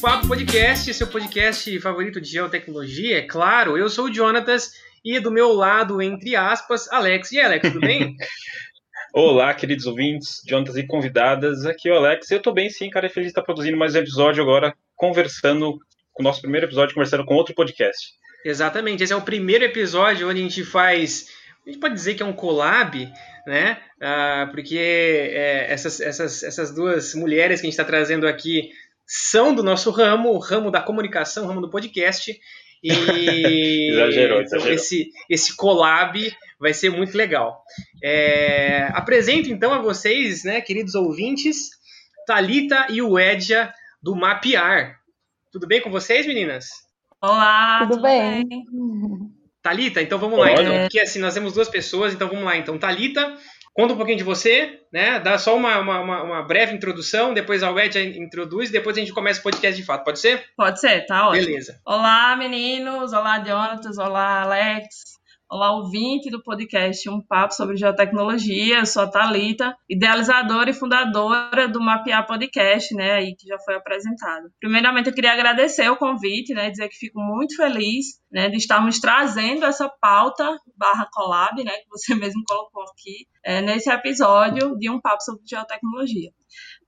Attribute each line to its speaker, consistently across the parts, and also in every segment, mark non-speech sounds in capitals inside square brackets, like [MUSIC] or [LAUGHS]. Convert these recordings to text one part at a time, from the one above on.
Speaker 1: Papo Podcast, seu podcast favorito de geotecnologia, é claro. Eu sou o Jonatas e do meu lado, entre aspas, Alex. E Alex, tudo bem? [LAUGHS]
Speaker 2: Olá, queridos ouvintes, Jonatas e convidadas. Aqui é o Alex. Eu tô bem sim, cara. É feliz de estar produzindo mais um episódio agora, conversando com o nosso primeiro episódio, conversando com outro podcast.
Speaker 1: Exatamente. Esse é o primeiro episódio onde a gente faz. A gente pode dizer que é um collab, né? Ah, porque é, essas, essas, essas duas mulheres que a gente está trazendo aqui são do nosso ramo, o ramo da comunicação, o ramo do podcast. E [LAUGHS]
Speaker 2: exagerou, então, exagerou.
Speaker 1: Esse, esse collab vai ser muito legal. É, apresento então a vocês, né, queridos ouvintes, Talita e o Edja do Mapear. Tudo bem com vocês, meninas?
Speaker 3: Olá,
Speaker 4: tudo, tudo bem? bem?
Speaker 1: Talita, então vamos lá, então, porque assim nós temos duas pessoas, então vamos lá, então Talita, Conta um pouquinho de você, né? Dá só uma, uma, uma breve introdução, depois a Wed introduz, depois a gente começa o podcast de fato. Pode ser?
Speaker 3: Pode ser, tá ótimo.
Speaker 1: Beleza.
Speaker 3: Olá, meninos. Olá, Jonatas. Olá, Alex. Olá, ouvinte do podcast Um Papo sobre Geotecnologia. Eu sou a Thalita, idealizadora e fundadora do Mapear Podcast, né, aí que já foi apresentado. Primeiramente, eu queria agradecer o convite, né, dizer que fico muito feliz, né, de estarmos trazendo essa pauta barra collab, né, que você [LAUGHS] mesmo colocou aqui, é, nesse episódio de Um Papo sobre Geotecnologia.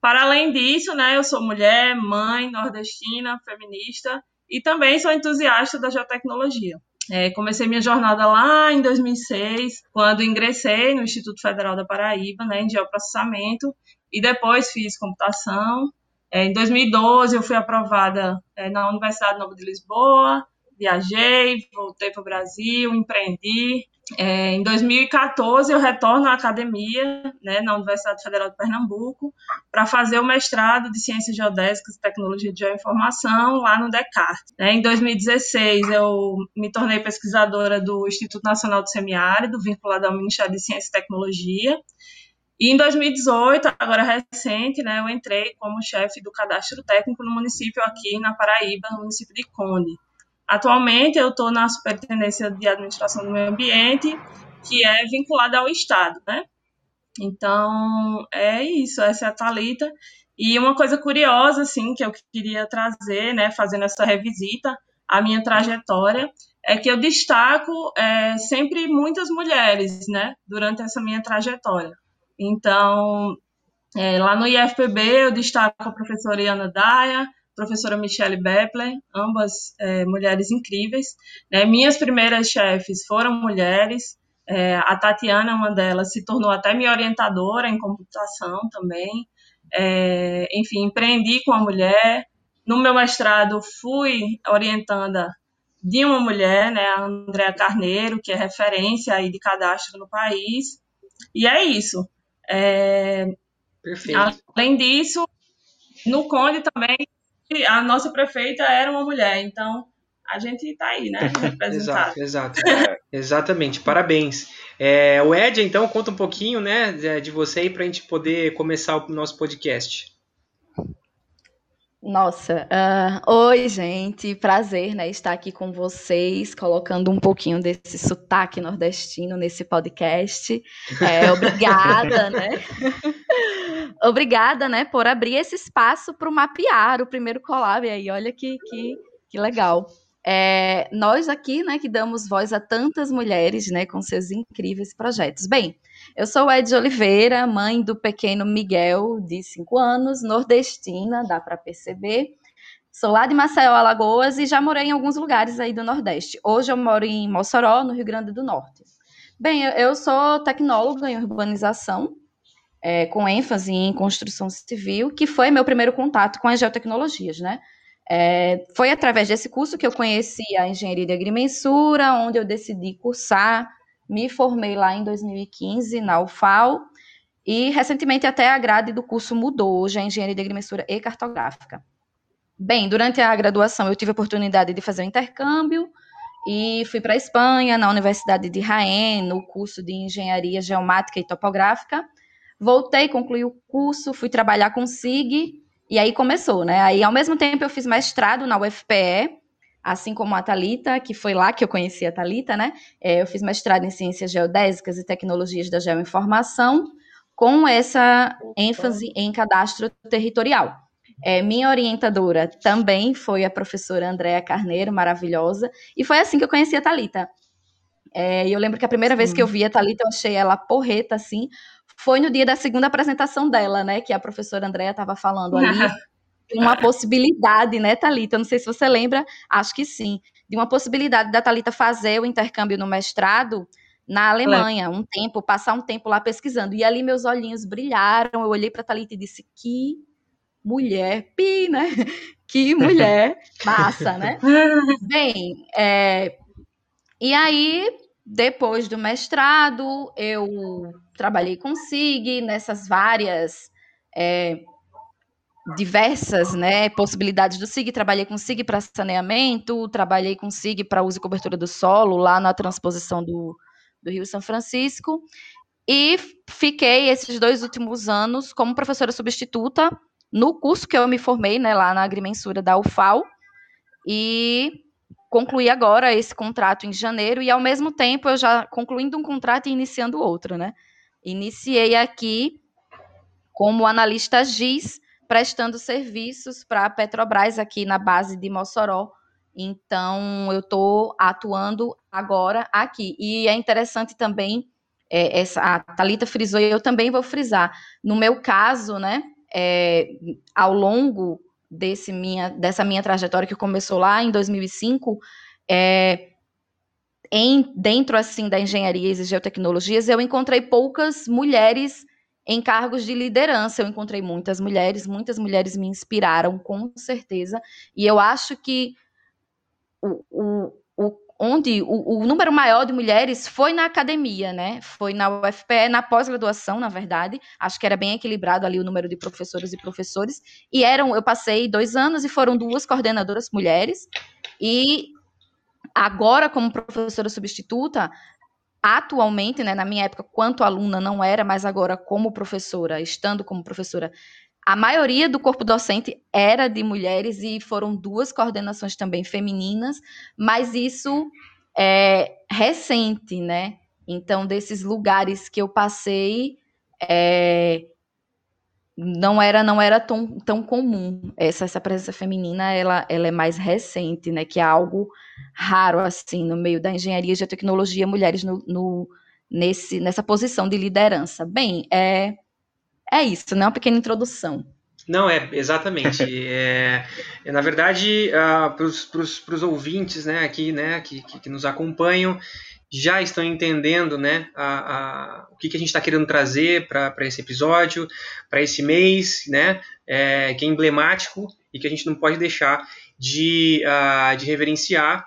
Speaker 3: Para além disso, né, eu sou mulher, mãe, nordestina, feminista e também sou entusiasta da geotecnologia. É, comecei minha jornada lá em 2006, quando ingressei no Instituto Federal da Paraíba, né, em geoprocessamento, e depois fiz computação. É, em 2012, eu fui aprovada é, na Universidade Nova de Lisboa, viajei, voltei para o Brasil, empreendi, é, em 2014, eu retorno à academia, né, na Universidade Federal de Pernambuco, para fazer o mestrado de Ciências Geodésicas e Tecnologia de Geoinformação lá no Descartes. Né. Em 2016, eu me tornei pesquisadora do Instituto Nacional do Semiárido, vinculada ao Ministério de Ciência e Tecnologia. E em 2018, agora recente, né, eu entrei como chefe do cadastro técnico no município aqui na Paraíba, no município de Conde. Atualmente, eu estou na Superintendência de Administração do Meio Ambiente, que é vinculada ao Estado, né? Então, é isso, essa é a Thalita. E uma coisa curiosa, assim, que eu queria trazer, né, fazendo essa revisita à minha trajetória, é que eu destaco é, sempre muitas mulheres, né, durante essa minha trajetória. Então, é, lá no IFPB, eu destaco a professora Iana Daia, professora Michelle Bepler, ambas é, mulheres incríveis. Né? Minhas primeiras chefes foram mulheres, é, a Tatiana, uma delas, se tornou até minha orientadora em computação também. É, enfim, empreendi com a mulher. No meu mestrado, fui orientanda de uma mulher, né, a Andrea Carneiro, que é referência aí de cadastro no país. E é isso. É. Além disso, no Conde também a nossa prefeita era uma mulher, então a gente está aí, né? [LAUGHS]
Speaker 1: exato, exato. Exatamente, parabéns. É, o Ed, então, conta um pouquinho né, de você aí para a gente poder começar o nosso podcast.
Speaker 4: Nossa, uh, oi gente, prazer né, estar aqui com vocês, colocando um pouquinho desse sotaque nordestino nesse podcast. É, [LAUGHS] obrigada, né? [LAUGHS] obrigada, né, por abrir esse espaço para o mapear o primeiro collab aí. Olha que, que, que legal. É, nós aqui, né, que damos voz a tantas mulheres, né, com seus incríveis projetos. Bem, eu sou Ed Oliveira, mãe do pequeno Miguel, de 5 anos, nordestina, dá para perceber. Sou lá de Maceió, Alagoas, e já morei em alguns lugares aí do Nordeste. Hoje eu moro em Mossoró, no Rio Grande do Norte. Bem, eu sou tecnóloga em urbanização, é, com ênfase em construção civil, que foi meu primeiro contato com as geotecnologias, né? É, foi através desse curso que eu conheci a engenharia de agrimensura, onde eu decidi cursar me formei lá em 2015 na UFAL e recentemente até a grade do curso mudou, hoje é Engenharia de Agrimensura e Cartográfica. Bem, durante a graduação eu tive a oportunidade de fazer um intercâmbio e fui para a Espanha, na Universidade de Jaén, no curso de Engenharia Geomática e Topográfica. Voltei, concluí o curso, fui trabalhar com SIG E aí começou, né? Aí, ao mesmo tempo, eu fiz mestrado na UFPE, assim como a Talita, que foi lá que eu conheci a Talita, né? É, eu fiz mestrado em ciências geodésicas e tecnologias da geoinformação, com essa ênfase em cadastro territorial. É, minha orientadora também foi a professora Andréa Carneiro, maravilhosa, e foi assim que eu conheci a Talita. É, eu lembro que a primeira Sim. vez que eu vi a Talita, eu achei ela porreta, assim, foi no dia da segunda apresentação dela, né? Que a professora Andréa estava falando ali. [LAUGHS] uma possibilidade, né, Talita? Não sei se você lembra, acho que sim, de uma possibilidade da Talita fazer o intercâmbio no mestrado na Alemanha, um tempo, passar um tempo lá pesquisando. E ali meus olhinhos brilharam, eu olhei para Talita e disse: "Que mulher, pi, né? [LAUGHS] Que mulher [LAUGHS] massa, né?" Bem, é, e aí depois do mestrado, eu trabalhei com SIG nessas várias é, diversas né, possibilidades do SIG. Trabalhei com SIG para saneamento, trabalhei com SIG para uso e cobertura do solo, lá na transposição do, do Rio São Francisco. E fiquei esses dois últimos anos como professora substituta no curso que eu me formei, né, lá na agrimensura da UFAL. E concluí agora esse contrato em janeiro e ao mesmo tempo eu já concluindo um contrato e iniciando outro, né? Iniciei aqui como analista GIS, prestando serviços para a Petrobras aqui na base de Mossoró. Então, eu estou atuando agora aqui. E é interessante também, é, essa, a Thalita frisou e eu também vou frisar. No meu caso, né, é, ao longo desse minha, dessa minha trajetória que começou lá em 2005, é, em, dentro assim da engenharia e geotecnologias, eu encontrei poucas mulheres em cargos de liderança. Eu encontrei muitas mulheres, muitas mulheres me inspiraram, com certeza. E eu acho que o, o, o onde o, o, número maior de mulheres foi na academia, né? Foi na UFPE, na pós-graduação, na verdade. Acho que era bem equilibrado ali o número de professoras e professores. E eram, eu passei dois anos e foram duas coordenadoras mulheres. E agora, como professora substituta, atualmente, né, na minha época, quanto aluna não era, mas agora como professora, estando como professora, a maioria do corpo docente era de mulheres e foram duas coordenações também femininas, mas isso é recente, né? Então, desses lugares que eu passei, é, não era não era tão, tão comum essa, essa presença feminina ela, ela é mais recente né que é algo raro assim no meio da engenharia e tecnologia mulheres no, no, nesse nessa posição de liderança bem é é isso, né? Uma pequena introdução.
Speaker 1: Não, é, exatamente. [LAUGHS] é, é, na verdade, uh, para os ouvintes né, aqui, né, que, que, que, nos acompanham, já estão entendendo né, a, a, o que, que a gente está querendo trazer para esse episódio, para esse mês, né, é, que é emblemático e que a gente não pode deixar de, uh, de reverenciar.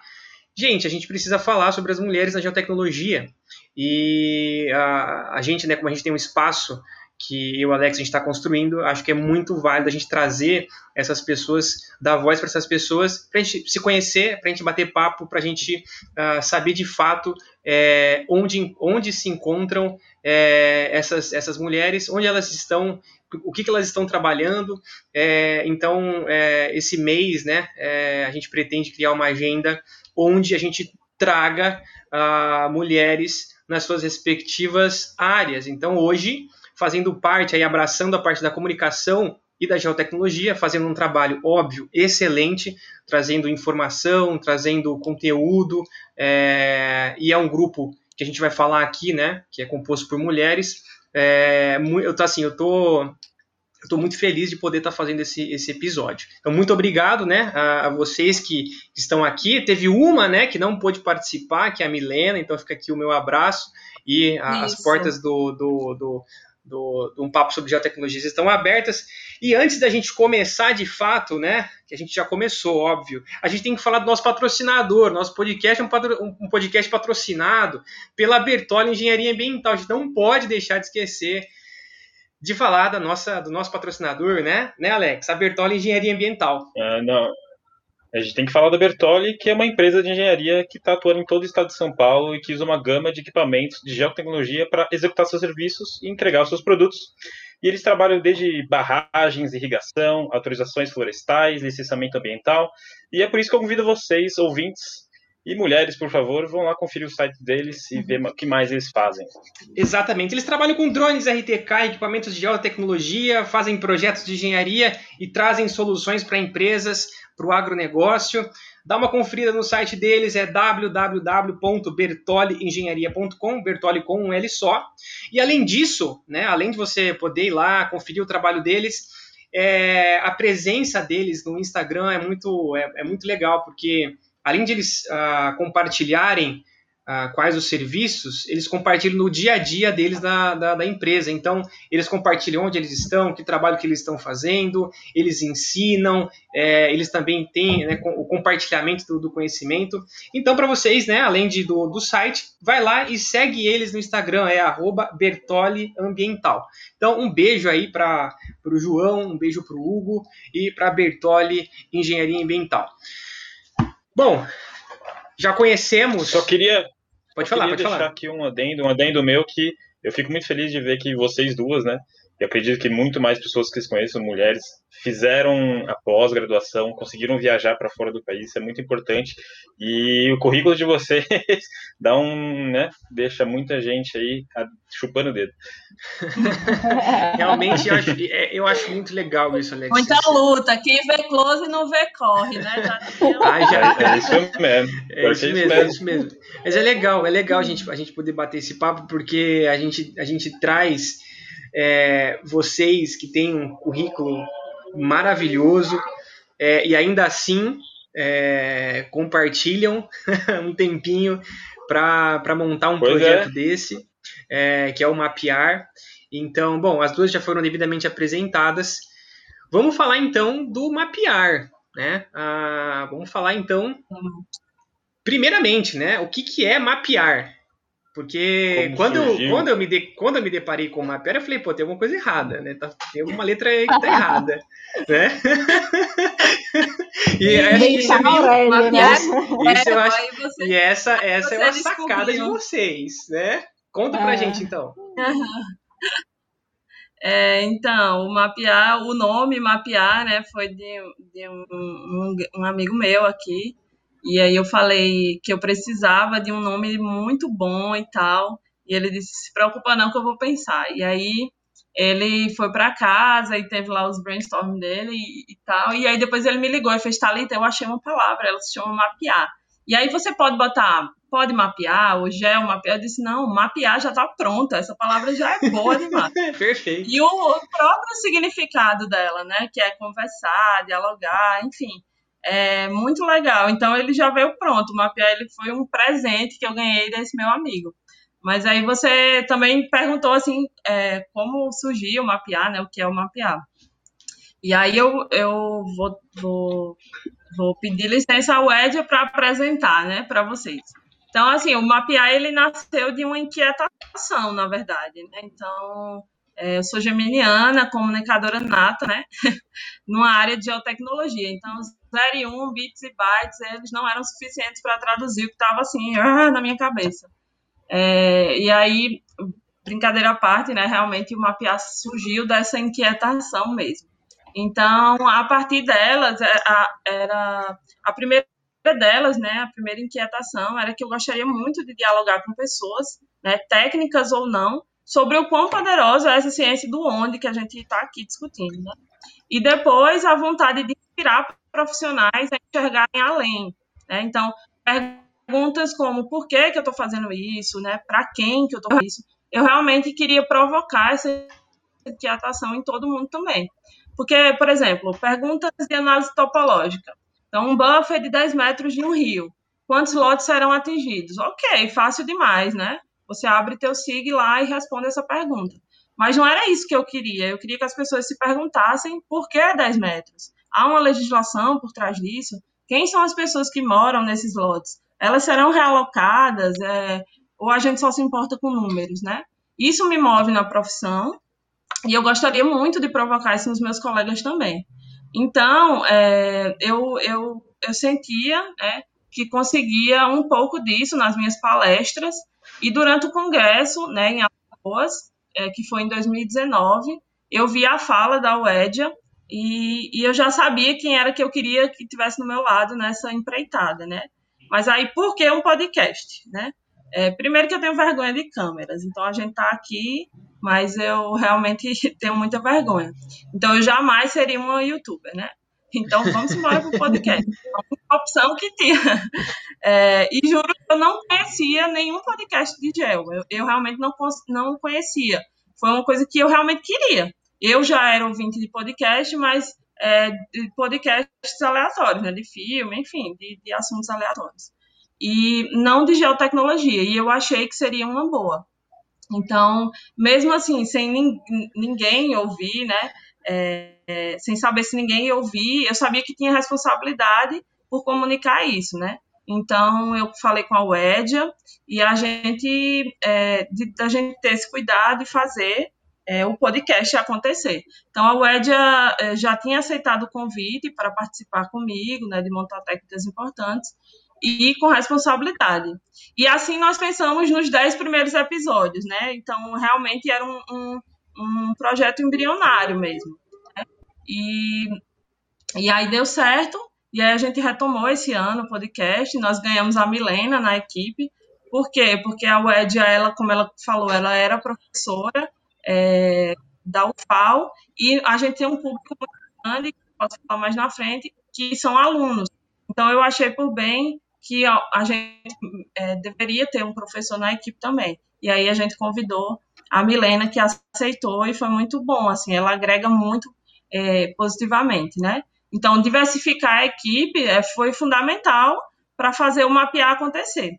Speaker 1: Gente, a gente precisa falar sobre as mulheres na geotecnologia. E uh, a gente, né, como a gente tem um espaço que eu o Alex a gente está construindo, acho que é muito válido a gente trazer essas pessoas, dar voz para essas pessoas, para a gente se conhecer, para a gente bater papo, para a gente uh, saber de fato é, onde, onde se encontram é, essas, essas mulheres, onde elas estão, o que, que elas estão trabalhando. É, então, é, esse mês, né, é, a gente pretende criar uma agenda onde a gente traga uh, mulheres nas suas respectivas áreas. Então, hoje fazendo parte, aí, abraçando a parte da comunicação e da geotecnologia, fazendo um trabalho óbvio, excelente, trazendo informação, trazendo conteúdo, é, e é um grupo que a gente vai falar aqui, né, que é composto por mulheres. É, eu tô assim, eu tô estou muito feliz de poder estar tá fazendo esse, esse episódio. Então, muito obrigado, né, a, a, vocês que estão aqui. Teve uma, né, que não pôde participar, que é a Milena, então fica aqui o meu abraço e a, as portas do, do, do, do, do Um Papo sobre Geotecnologias estão abertas. E antes da gente começar de fato, né, que a gente já começou, óbvio, a gente tem que falar do nosso patrocinador. Nosso podcast é um, patro, um podcast patrocinado pela Bertoli Engenharia Ambiental. A gente não pode deixar de esquecer de falar da nossa, do nosso patrocinador, né, né Alex? A Bertoli Engenharia Ambiental.
Speaker 2: Uh, não, a gente tem que falar da Bertoli, que é uma empresa de engenharia que está atuando em todo o estado de São Paulo e que usa uma gama de equipamentos de geotecnologia para executar seus serviços e entregar os seus produtos. E eles trabalham desde barragens, irrigação, autorizações florestais, licenciamento ambiental. E é por isso que eu convido vocês, ouvintes, e mulheres, por favor, vão lá conferir o site deles e ver o que mais eles fazem.
Speaker 1: Exatamente. Eles trabalham com drones RTK, equipamentos de alta tecnologia, fazem projetos de engenharia e trazem soluções para empresas, para o agronegócio. Dá uma conferida no site deles, é www.bertoliengenharia.com, Bertoli com um L só. E além disso, né, além de você poder ir lá conferir o trabalho deles, é, a presença deles no Instagram é muito, é, é muito legal, porque além de eles uh, compartilharem uh, quais os serviços, eles compartilham no dia a dia deles da, da, da, empresa. Então, eles compartilham onde eles estão, que trabalho que eles estão fazendo, eles ensinam, é, eles também têm né, o compartilhamento do, do conhecimento. Então, para vocês, né, além de, do, do site, vai lá e segue eles no Instagram, é Bertoli Ambiental. Então, um beijo aí para o João, um beijo para o Hugo e para Bertoli Engenharia Ambiental. Bom, já conhecemos.
Speaker 2: Só queria.
Speaker 1: Pode falar, pode
Speaker 2: deixar
Speaker 1: falar.
Speaker 2: aqui um adendo, um adendo meu que eu fico muito feliz de ver que vocês duas, né? E acredito que muito mais pessoas que se conheçam, mulheres, fizeram a pós-graduação, conseguiram viajar para fora do país, isso é muito importante. E o currículo de vocês [LAUGHS] dá um, né, deixa muita gente aí chupando o dedo. [LAUGHS]
Speaker 1: Realmente, eu acho, é, eu acho muito legal isso, Alex.
Speaker 3: Muita luta. Quem vê close não vê corre, né? Já...
Speaker 2: Ah, já, é isso mesmo.
Speaker 1: É isso mesmo, é isso mesmo. Mas é legal, é legal a gente, a gente poder bater esse papo, porque a gente, a gente traz é, vocês que têm um currículo maravilhoso é, e ainda assim é, compartilham [LAUGHS] um tempinho para montar um
Speaker 2: pois
Speaker 1: projeto
Speaker 2: é.
Speaker 1: desse, é, que é o Mapear. Então, bom, as duas já foram devidamente apresentadas. Vamos falar então do Mapear, né? Ah, vamos falar então, primeiramente, né? O que, que é mapear? Porque
Speaker 2: Como
Speaker 1: quando eu, quando, eu me de, quando eu me deparei com o mapear, eu falei, pô, tem alguma coisa errada, né? Tá, tem alguma letra aí que tá [LAUGHS] errada, né? [LAUGHS] e acho que isso é meio,
Speaker 4: né?
Speaker 1: isso eu acho,
Speaker 3: você-
Speaker 1: e essa, essa é uma sacada de
Speaker 3: descobriu.
Speaker 1: vocês, né? Conta pra
Speaker 4: É.
Speaker 1: gente então. [LAUGHS]
Speaker 3: É, então, o mapear, o nome mapear, né, foi de, de um, um, um amigo meu aqui. E aí eu falei que eu precisava de um nome muito bom e tal. E ele disse: se preocupa não que eu vou pensar. E aí ele foi para casa e teve lá os brainstorm dele e, e tal. E aí depois ele me ligou e fez: Thalita, eu achei uma palavra, ela se chama mapear. E aí você pode botar, pode mapear, ou gel mapear. Eu disse: não, mapear já está pronta, essa palavra já é boa demais. [LAUGHS]
Speaker 1: Perfeito.
Speaker 3: E o, o próprio significado dela, né? Que é conversar, dialogar, enfim. É muito legal. Então ele já veio pronto. O mapear ele foi um presente que eu ganhei desse meu amigo. Mas aí você também perguntou assim, é, como surgiu o mapear, né? O que é o mapear? E aí eu, eu vou, vou, vou pedir licença ao Ed para apresentar, né, para vocês. Então, assim, o mapear ele nasceu de uma inquietação, na verdade, né? Então, eu sou geminiana, comunicadora nata, né? [LAUGHS] Numa área de geotecnologia. Então, 0 e 1, bits e bytes, eles não eram suficientes para traduzir o que estava assim, ah, na minha cabeça. É, e aí, brincadeira à parte, né? Realmente o mapear surgiu dessa inquietação mesmo. Então, a partir delas, é, a- era a primeira delas, né? A primeira inquietação era que eu gostaria muito de dialogar com pessoas, né? Técnicas ou não, sobre o quão poderosa é essa ciência do onde que a gente está aqui discutindo, né? E depois a vontade de inspirar profissionais a enxergarem além, né? Então, perguntas como por que que eu estou fazendo isso, né? Para quem que eu estou fazendo isso? Eu realmente queria provocar essa inquietação em todo mundo também. Porque, por exemplo, perguntas de análise topológica. Então, um buffer de 10 metros de um rio. Quantos lotes serão atingidos? Ok, fácil demais, né? Você abre teu SIG lá e responde essa pergunta. Mas não era isso que eu queria. Eu queria que as pessoas se perguntassem por que 10 metros? Há uma legislação por trás disso? Quem são as pessoas que moram nesses lotes? Elas serão realocadas? É, ou a gente só se importa com números, né? Isso me move na profissão e eu gostaria muito de provocar isso nos meus colegas também. Então, é, eu, eu, eu sentia né, que conseguia um pouco disso nas minhas palestras e durante o congresso, né, em Alagoas, é, que foi em 2019, eu vi a fala da Uedia e, e eu já sabia quem era que eu queria que tivesse no meu lado nessa empreitada, né? Mas aí, por que um podcast, né? É, primeiro que eu tenho vergonha de câmeras, então a gente tá aqui, mas eu realmente [LAUGHS] tenho muita vergonha. Então eu jamais seria uma youtuber, né? Então vamos embora pro podcast. Uma [LAUGHS] opção que tinha. [LAUGHS] É, e juro que eu não conhecia nenhum podcast de gel. Eu, eu realmente não, não conhecia. Foi uma coisa que eu realmente queria. Eu já era ouvinte de podcast, mas é, de podcasts aleatórios, né? De filme, enfim, de, de assuntos aleatórios. E não de geotecnologia. E eu achei que seria uma boa. Então, mesmo assim, sem ninguém ouvir, né? É, é, sem saber se ninguém ia ouvir, eu sabia que tinha responsabilidade por comunicar isso, né? Então, eu falei com a Wedia e a gente, é, de, a gente ter esse cuidado e fazer é, o podcast acontecer. Então, a Wedia é, já tinha aceitado o convite para participar comigo, né, de montar técnicas importantes, e com responsabilidade. E assim nós pensamos nos dez primeiros episódios, né? Então, realmente era um, um, um projeto embrionário mesmo. Né? E, e aí deu certo, e aí a gente retomou esse ano o podcast, nós ganhamos a Milena na equipe. Por quê? Porque a Wedia, ela, como ela falou, ela era professora é, da UFAL, e a gente tem um público muito grande, que posso falar mais na frente, que são alunos. Então, eu achei por bem que a, a gente é, deveria ter um professor na equipe também. E aí a gente convidou a Milena, que aceitou, e foi muito bom, assim, ela agrega muito é, positivamente, né? Então, diversificar a equipe é, foi fundamental para fazer o mapear acontecer.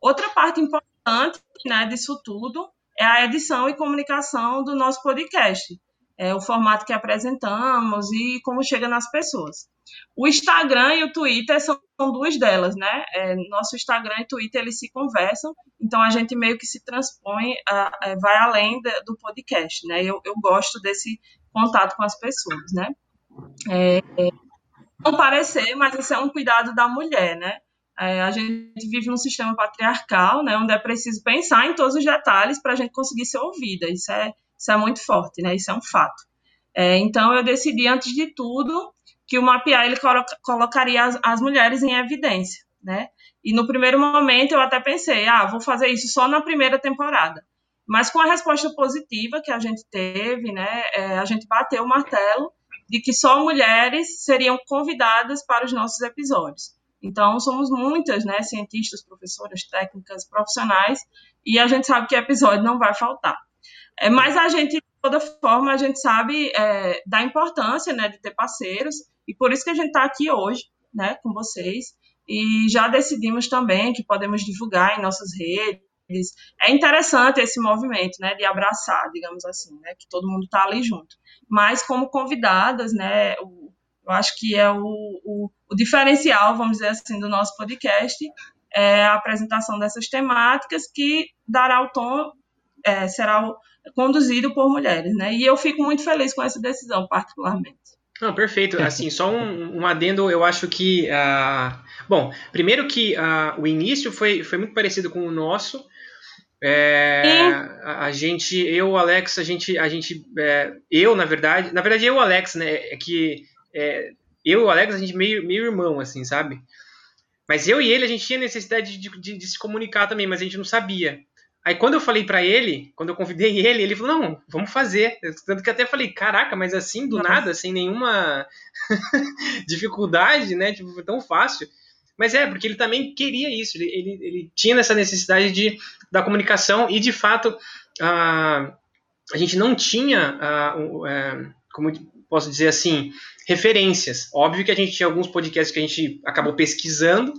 Speaker 3: Outra parte importante né, disso tudo é a edição e comunicação do nosso podcast, é, o formato que apresentamos e como chega nas pessoas. O Instagram e o Twitter são duas delas, né? É, nosso Instagram e Twitter eles se conversam, então a gente meio que se transpõe, a, a, vai além de, do podcast, né? Eu, eu gosto desse contato com as pessoas, né? É, não parecer, mas isso é um cuidado da mulher, né? É, a gente vive num sistema patriarcal, né, onde é preciso pensar em todos os detalhes para a gente conseguir ser ouvida. Isso é, isso é muito forte, né? Isso é um fato. É, então, eu decidi, antes de tudo, que o mapear ele colocaria as, as, mulheres em evidência, né? E no primeiro momento eu até pensei, ah, vou fazer isso só na primeira temporada. Mas com a resposta positiva que a gente teve, né, é, a gente bateu o martelo de que só mulheres seriam convidadas para os nossos episódios. Então, somos muitas, né, cientistas, professoras, técnicas, profissionais, e a gente sabe que episódio não vai faltar. É, mas a gente, de toda forma, a gente sabe é, da importância, né, de ter parceiros, e por isso que a gente está aqui hoje, né, com vocês, e já decidimos também que podemos divulgar em nossas redes. É interessante esse movimento, né, de abraçar, digamos assim, né, que todo mundo está ali junto. Mas como convidadas, né, o, eu acho que é o, o, o diferencial, vamos dizer assim, do nosso podcast, é a apresentação dessas temáticas que dará o tom, é, será conduzido por mulheres, né? E eu fico muito feliz com essa decisão, particularmente.
Speaker 1: Não, perfeito. Assim, só um, um adendo, eu acho que. Uh, bom, primeiro que uh, o início foi, foi muito parecido com o nosso. É, a, a, gente, eu, o Alex, a gente, a gente, é, eu na verdade, na verdade eu, o Alex, né, é que é, eu e o Alex, a gente meio, meio irmão, assim, sabe? Mas eu e ele, a gente tinha necessidade de, de, de se comunicar também, mas a gente não sabia. Aí quando eu falei para ele, quando eu convidei [LAUGHS] ele, ele falou, não, vamos fazer. Tanto que até falei, caraca, mas assim, do Nossa. nada, sem nenhuma [LAUGHS] dificuldade, né? Tipo, foi tão fácil. Mas é, porque ele também queria isso, ele, ele, ele tinha essa necessidade de, da comunicação e, de fato, a, a gente não tinha, a, como posso dizer assim, referências. Óbvio que a gente tinha alguns podcasts que a gente acabou pesquisando,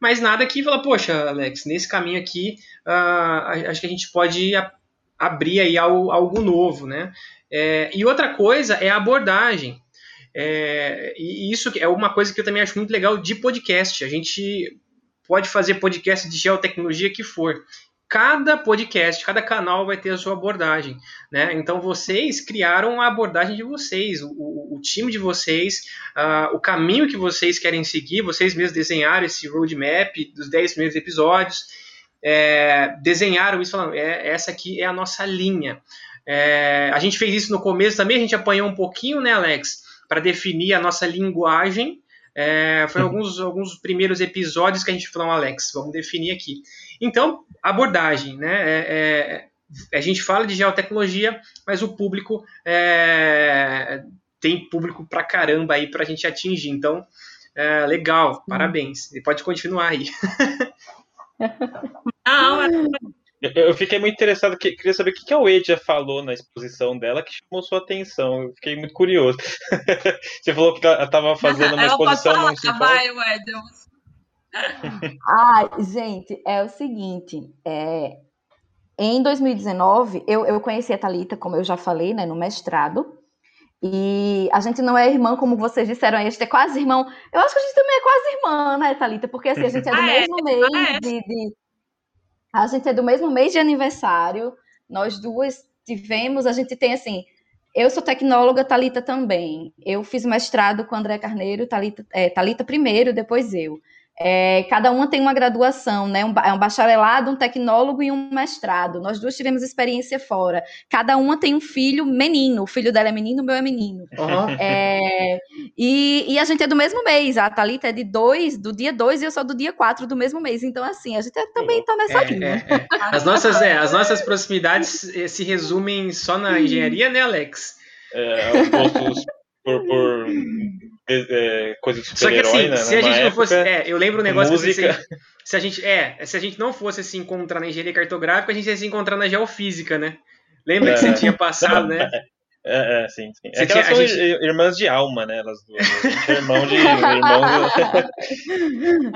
Speaker 1: mas nada que fala, poxa, Alex, nesse caminho aqui, uh, acho que a gente pode abrir aí algo, algo novo, né? É, e outra coisa é a abordagem. É, e isso é uma coisa que eu também acho muito legal de podcast. A gente pode fazer podcast de geotecnologia que for cada podcast, cada canal vai ter a sua abordagem, né? Então vocês criaram a abordagem de vocês, o, o time de vocês, uh, o caminho que vocês querem seguir, vocês mesmos desenharam esse roadmap dos 10 primeiros episódios, é, desenharam isso falando, é, essa aqui é a nossa linha. É, a gente fez isso no começo também, a gente apanhou um pouquinho, né, Alex, para definir a nossa linguagem. É, foi alguns, alguns primeiros episódios que a gente falou, Alex, vamos definir aqui. Então, abordagem, né? É, é, a gente fala de geotecnologia, mas o público é, tem público pra caramba aí pra gente atingir. Então, é, legal, parabéns. E pode continuar aí. [LAUGHS]
Speaker 2: Não, [LAUGHS] eu fiquei muito interessado, queria saber o que a já falou na exposição dela que chamou sua atenção. Eu fiquei muito curioso. [LAUGHS] Você falou que ela estava fazendo uma [LAUGHS] exposição no simpósio. Vai, Wade.
Speaker 4: Ah, gente, é o seguinte, é, em 2019, eu, eu conheci a Thalita, como eu já falei, né, no mestrado, e a gente não é irmã, como vocês disseram, a gente é quase irmão. Eu acho que a gente também é quase irmã, né, Thalita? Porque assim, a gente é do ah, é? mesmo é? mês ah, é? de, de, A gente é do mesmo mês de aniversário. Nós duas tivemos, a gente tem assim. Eu sou tecnóloga, Talita também. Eu fiz mestrado com André Carneiro, Talita, é, Talita primeiro, depois eu. É, cada uma tem uma graduação, né? Um, é um bacharelado, um tecnólogo e um mestrado. Nós duas tivemos experiência fora. Cada uma tem um filho menino. O filho dela é menino, o meu é menino. Uhum. É, e, e, a gente é do mesmo mês. A Thalita é de dois, do dia 2 e eu sou do dia 4 do mesmo mês. Então, assim, a gente é, também está nessa é, linha.
Speaker 1: É, é. As, nossas, as nossas proximidades eh, se resumem só na engenharia, né, Alex?
Speaker 2: É, os por, por é, coisa de super-herói,
Speaker 1: Só que assim,
Speaker 2: né?
Speaker 1: se a gente não fosse. É, eu lembro um negócio música... que se a gente. É, se a gente não fosse se encontrar na engenharia cartográfica, a gente ia se encontrar na geofísica, né? Lembra é. que você tinha passado, né?
Speaker 2: É, é, sim, sim. É que elas são gente... irmãs de alma, né? Elas duas. É irmão de. [LAUGHS] irmão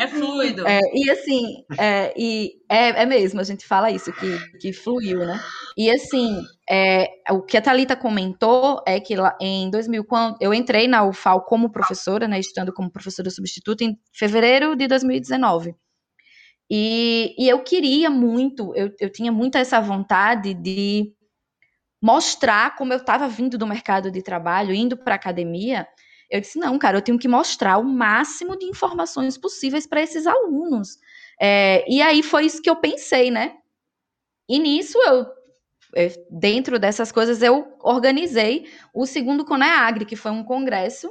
Speaker 3: É fluido.
Speaker 4: É, e assim, é, e é, é mesmo, a gente fala isso, que, que fluiu, né? E assim, é, o que a Thalita comentou é que lá em 2000, quando eu entrei na UFAL como professora, né? Estando como professora substituta em fevereiro de 2019. E, e eu queria muito, eu, eu tinha muito essa vontade de mostrar como eu estava vindo do mercado de trabalho, indo para a academia, eu disse: não, cara, eu tenho que mostrar o máximo de informações possíveis para esses alunos. É, e aí foi isso que eu pensei, né? E nisso eu, dentro dessas coisas, eu organizei o segundo Coneagri, que foi um congresso.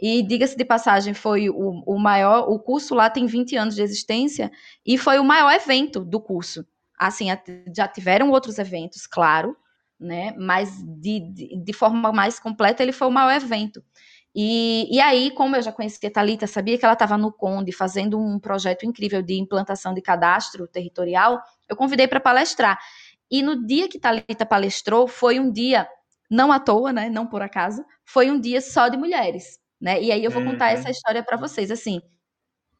Speaker 4: E diga-se de passagem, foi o, o maior, o curso lá tem 20 anos de existência e foi o maior evento do curso. Assim, já tiveram outros eventos, claro, né? Mas de, de, de, forma mais completa, ele foi o maior evento. E, e aí, como eu já conhecia a Thalita, sabia que ela estava no Conde fazendo um projeto incrível de implantação de cadastro territorial, eu convidei para palestrar. E no dia que Thalita palestrou, foi um dia, não à toa, né? Não por acaso, foi um dia só de mulheres. Né? E aí eu vou contar uhum. essa história para vocês. Assim,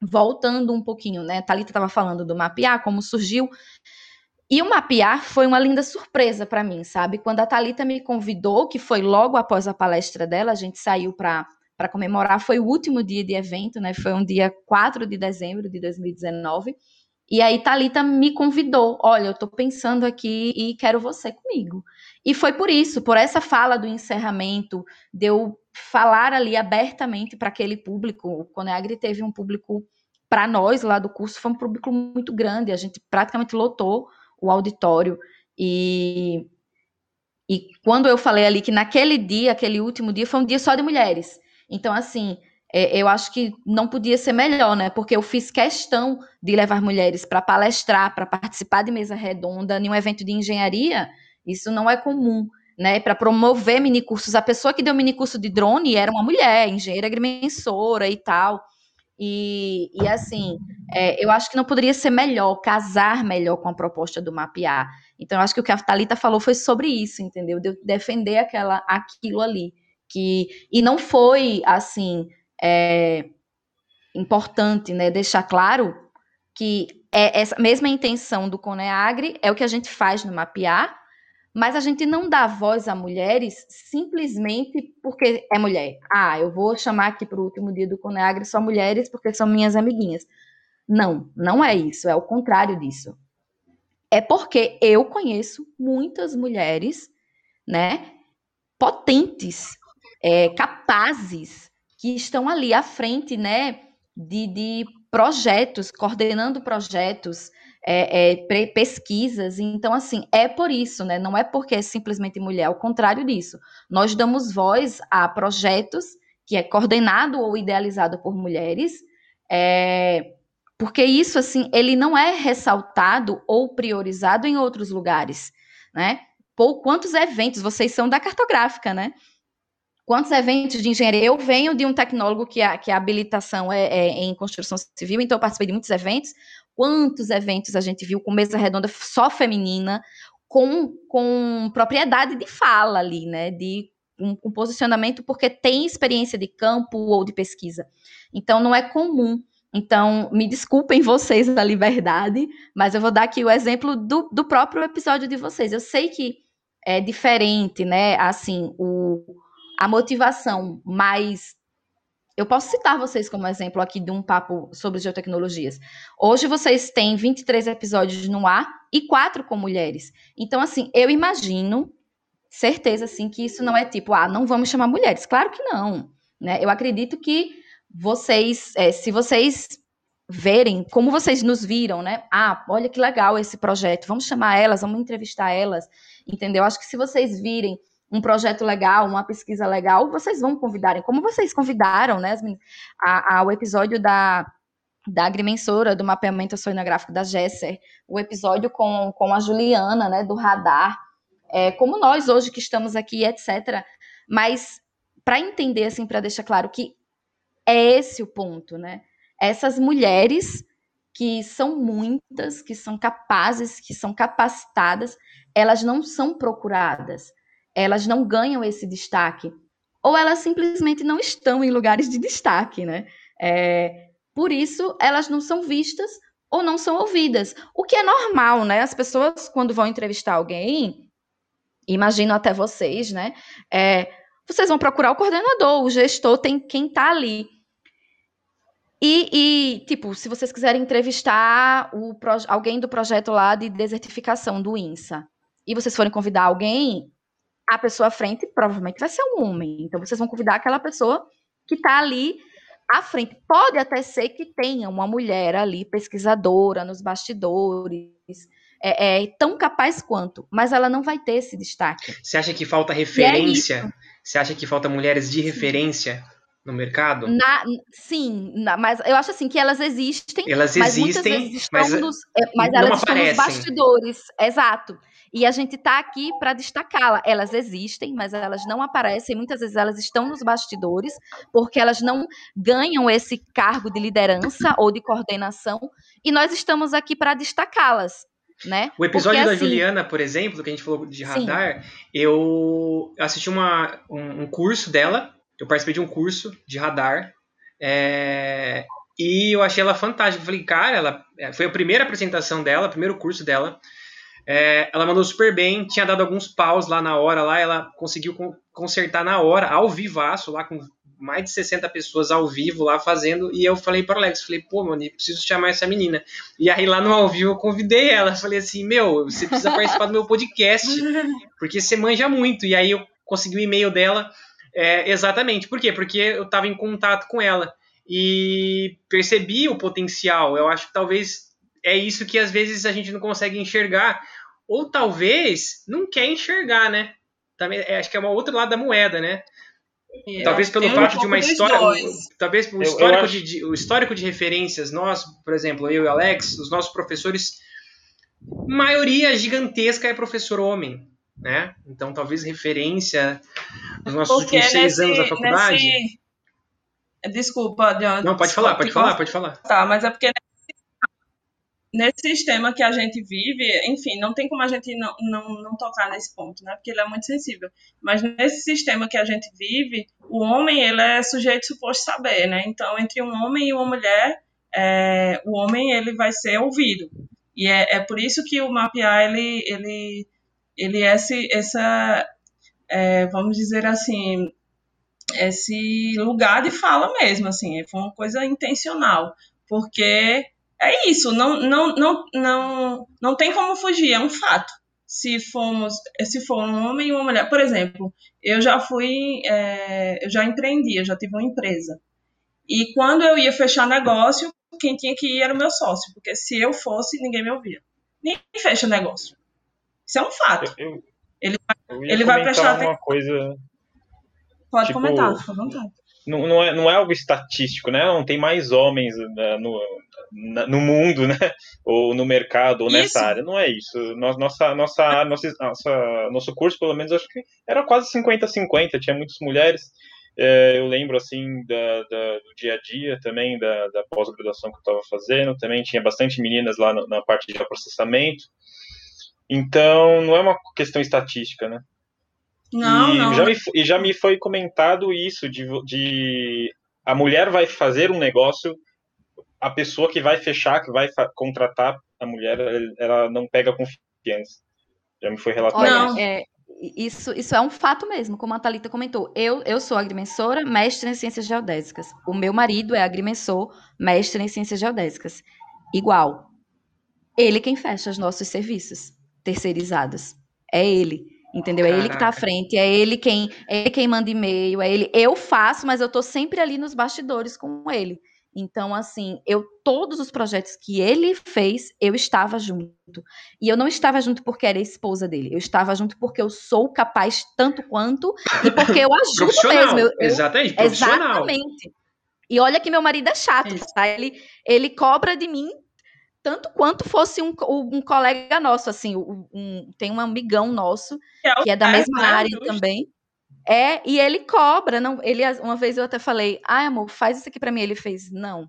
Speaker 4: voltando um pouquinho, né? Thalita estava falando do mapear, como surgiu. E o mapear foi uma linda surpresa para mim, sabe? Quando a Talita me convidou, que foi logo após a palestra dela, a gente saiu para para comemorar, foi o último dia de evento, né? Foi um dia 4 de dezembro de 2019. E aí Talita me convidou, olha, eu estou pensando aqui e quero você comigo. E foi por isso, por essa fala do encerramento, de eu falar ali abertamente para aquele público. O Coneagri teve um público para nós lá do curso, foi um público muito grande, a gente praticamente lotou o auditório. E, e quando eu falei ali que naquele dia, aquele último dia, foi um dia só de mulheres. Então, assim, é, eu acho que não podia ser melhor, né? Porque eu fiz questão de levar mulheres para palestrar, para participar de mesa redonda em um evento de engenharia. Isso não é comum, né? Para promover minicursos. A pessoa que deu minicurso de drone era uma mulher, engenheira agrimensora e tal. E, e assim, é, eu acho que não poderia ser melhor, casar melhor com a proposta do mapear. Então, eu acho que o que a Thalita falou foi sobre isso, entendeu? De defender aquela, aquilo ali. Que, e não foi, assim, é, importante, né, deixar claro que é essa mesma intenção do Coneagri é o que a gente faz no mapear, mas a gente não dá voz a mulheres simplesmente porque é mulher. Ah, eu vou chamar aqui para o último dia do Coneagre só mulheres porque são minhas amiguinhas. Não, não é isso, é o contrário disso. É porque eu conheço muitas mulheres, né, potentes, é, capazes, que estão ali à frente, né, de, de projetos, coordenando projetos, é, é, pesquisas. Então, assim, é por isso, né? Não é porque é simplesmente mulher, ao contrário disso. Nós damos voz a projetos que é coordenado ou idealizado por mulheres, é, porque isso, assim, ele não é ressaltado ou priorizado em outros lugares, né? Por quantos eventos vocês são da cartográfica, né? Quantos eventos de engenharia? Eu venho de um tecnólogo que a, que a habilitação é, é em construção civil, então eu participei de muitos eventos. Quantos eventos a gente viu com mesa redonda só feminina, com, com propriedade de fala ali, né? De um, um posicionamento porque tem experiência de campo ou de pesquisa. Então não é comum. Então, me desculpem vocês da liberdade, mas eu vou dar aqui o exemplo do, do próprio episódio de vocês. Eu sei que é diferente, né? Assim, o, a motivação mais. Eu posso citar vocês como exemplo aqui de um papo sobre geotecnologias. Hoje vocês têm 23 episódios no ar e quatro com mulheres. Então, assim, eu imagino, certeza, assim, que isso não é tipo, ah, não vamos chamar mulheres. Claro que não. Né? Eu acredito que vocês, é, se vocês verem como vocês nos viram, né? Ah, olha que legal esse projeto, vamos chamar elas, vamos entrevistar elas, entendeu? Acho que se vocês virem um projeto legal, uma pesquisa legal, vocês vão convidarem, como vocês convidaram, né, ao episódio da, da agrimensora, do mapeamento sonográfico da Gesser, o episódio com, com a Juliana, né, do radar, é, como nós hoje que estamos aqui, etc. Mas para entender, assim, para deixar claro que é esse o ponto, né? Essas mulheres que são muitas, que são capazes, que são capacitadas, elas não são procuradas elas não ganham esse destaque. Ou elas simplesmente não estão em lugares de destaque, né? É, por isso, elas não são vistas ou não são ouvidas. O que é normal, né? As pessoas, quando vão entrevistar alguém, imagino até vocês, né? É, vocês vão procurar o coordenador, o gestor, tem quem está ali. E, e, tipo, se vocês quiserem entrevistar o, alguém do projeto lá de desertificação do INSA, e vocês forem convidar alguém, a pessoa à frente provavelmente vai ser um homem. Então vocês vão convidar aquela pessoa que está ali à frente. Pode até ser que tenha uma mulher ali, pesquisadora, nos bastidores, é, é, tão capaz quanto, mas ela não vai ter esse destaque.
Speaker 1: Você acha que falta é referência? É Você acha que falta mulheres de referência? no mercado?
Speaker 4: Na, sim, na, mas eu acho assim que elas existem.
Speaker 1: Elas
Speaker 4: mas
Speaker 1: existem,
Speaker 4: mas, nos, é, mas elas aparecem. estão nos bastidores. Exato. E a gente está aqui para destacá-la. Elas existem, mas elas não aparecem. Muitas vezes elas estão nos bastidores, porque elas não ganham esse cargo de liderança ou de coordenação. E nós estamos aqui para destacá-las. Né?
Speaker 1: O episódio porque, da assim, Juliana, por exemplo, que a gente falou de radar, sim. eu assisti uma, um, um curso dela eu participei de um curso de radar é, e eu achei ela fantástica. Eu falei, cara, ela é, foi a primeira apresentação dela, o primeiro curso dela. É, ela mandou super bem, tinha dado alguns paus lá na hora, lá ela conseguiu consertar na hora, ao vivaço, lá com mais de 60 pessoas ao vivo lá fazendo, e eu falei para o Alex, falei, pô, mano, preciso chamar essa menina. E aí lá no ao vivo eu convidei ela, falei assim, meu, você precisa participar do meu podcast, [LAUGHS] porque você manja muito. E aí eu consegui o e-mail dela, é, exatamente. Por quê? Porque eu estava em contato com ela e percebi o potencial. Eu acho que talvez é isso que às vezes a gente não consegue enxergar, ou talvez não quer enxergar, né? Também, é, acho que é um outro lado da moeda, né? É, talvez pelo fato um de uma história, talvez o histórico, acho... de, o histórico de referências, nós, por exemplo, eu e o Alex, os nossos professores, maioria gigantesca é professor homem né? Então, talvez referência nos nossos Porque últimos seis nesse, anos da faculdade. Nesse...
Speaker 3: Desculpa,
Speaker 1: Diana. Não, pode falar, pode falar, pode falar.
Speaker 3: Tá, mas é porque nesse, sistema que a gente vive, enfim, não tem como a gente não, não, não tocar nesse ponto, né? Porque ele é muito sensível. Mas nesse sistema que a gente vive, o homem, ele é sujeito suposto saber, né? Então, entre um homem e uma mulher, é, o homem, ele vai ser ouvido. E é, é por isso que o mapear, ele, ele ele é esse, essa, é, vamos dizer assim, esse lugar de fala mesmo, assim, foi uma coisa intencional, porque é isso, não, não, não, não, não tem como fugir, é um fato. Se formos, se for um homem e uma mulher, por exemplo, eu já fui, é, eu já empreendi, eu já tive uma empresa. E quando eu ia fechar negócio, quem tinha que ir era o meu sócio, porque se eu fosse, ninguém me ouvia. Ninguém fecha negócio. Isso é um fato.
Speaker 2: Eu, eu,
Speaker 3: ele
Speaker 2: eu
Speaker 3: ele vai prestar
Speaker 2: uma coisa.
Speaker 3: Pode
Speaker 2: tipo,
Speaker 3: comentar, fica à vontade.
Speaker 2: Não, não, é, não é algo estatístico, né? Não tem mais homens né, no, no mundo, né? Ou no mercado, ou
Speaker 3: Isso.
Speaker 2: nessa área. Não é isso. Nossa, nossa, nossa, nossa, nosso curso, pelo menos, acho que era quase 50-50, tinha muitas mulheres. É, eu lembro, assim, da, da, do dia a dia também, da, da pós-graduação que eu estava fazendo. Também tinha bastante meninas lá na parte de processamento. Então, não é uma questão estatística, né?
Speaker 3: Não,
Speaker 2: e,
Speaker 3: não.
Speaker 2: Já me, e já me foi comentado isso, de, de a mulher vai fazer um negócio, a pessoa que vai fechar, que vai contratar a mulher, ela não pega confiança. Já me foi relatado
Speaker 3: Não.
Speaker 4: é, isso, isso é um fato mesmo, como a Thalita comentou. Eu, eu sou agrimensora, mestre em ciências geodésicas. O meu marido é agrimensor, mestre em ciências geodésicas. Igual. Ele quem fecha os nossos serviços terceirizados. É ele. Entendeu? É ele que tá à
Speaker 1: Caraca.
Speaker 4: frente, é ele quem, é ele quem manda e-mail, é ele. Eu faço, mas eu tô sempre ali nos bastidores com ele. Então, assim, eu todos os projetos que ele fez, eu estava junto. E eu não estava junto porque era a esposa dele. Eu estava junto porque eu sou capaz tanto quanto e porque eu [LAUGHS] ajudo mesmo. Eu, eu-
Speaker 1: Exatamente, profissional.
Speaker 4: Exatamente. E olha que meu marido é chato,
Speaker 3: Isso.
Speaker 4: tá? Ele, ele cobra de mim tanto quanto fosse um, um colega nosso, assim, um- tem um amigão nosso que é da
Speaker 3: certo,
Speaker 4: mesma área também. É, e ele cobra, não, ele uma vez eu até falei: "Ai, amor, faz isso aqui pra mim". Ele fez: "Não.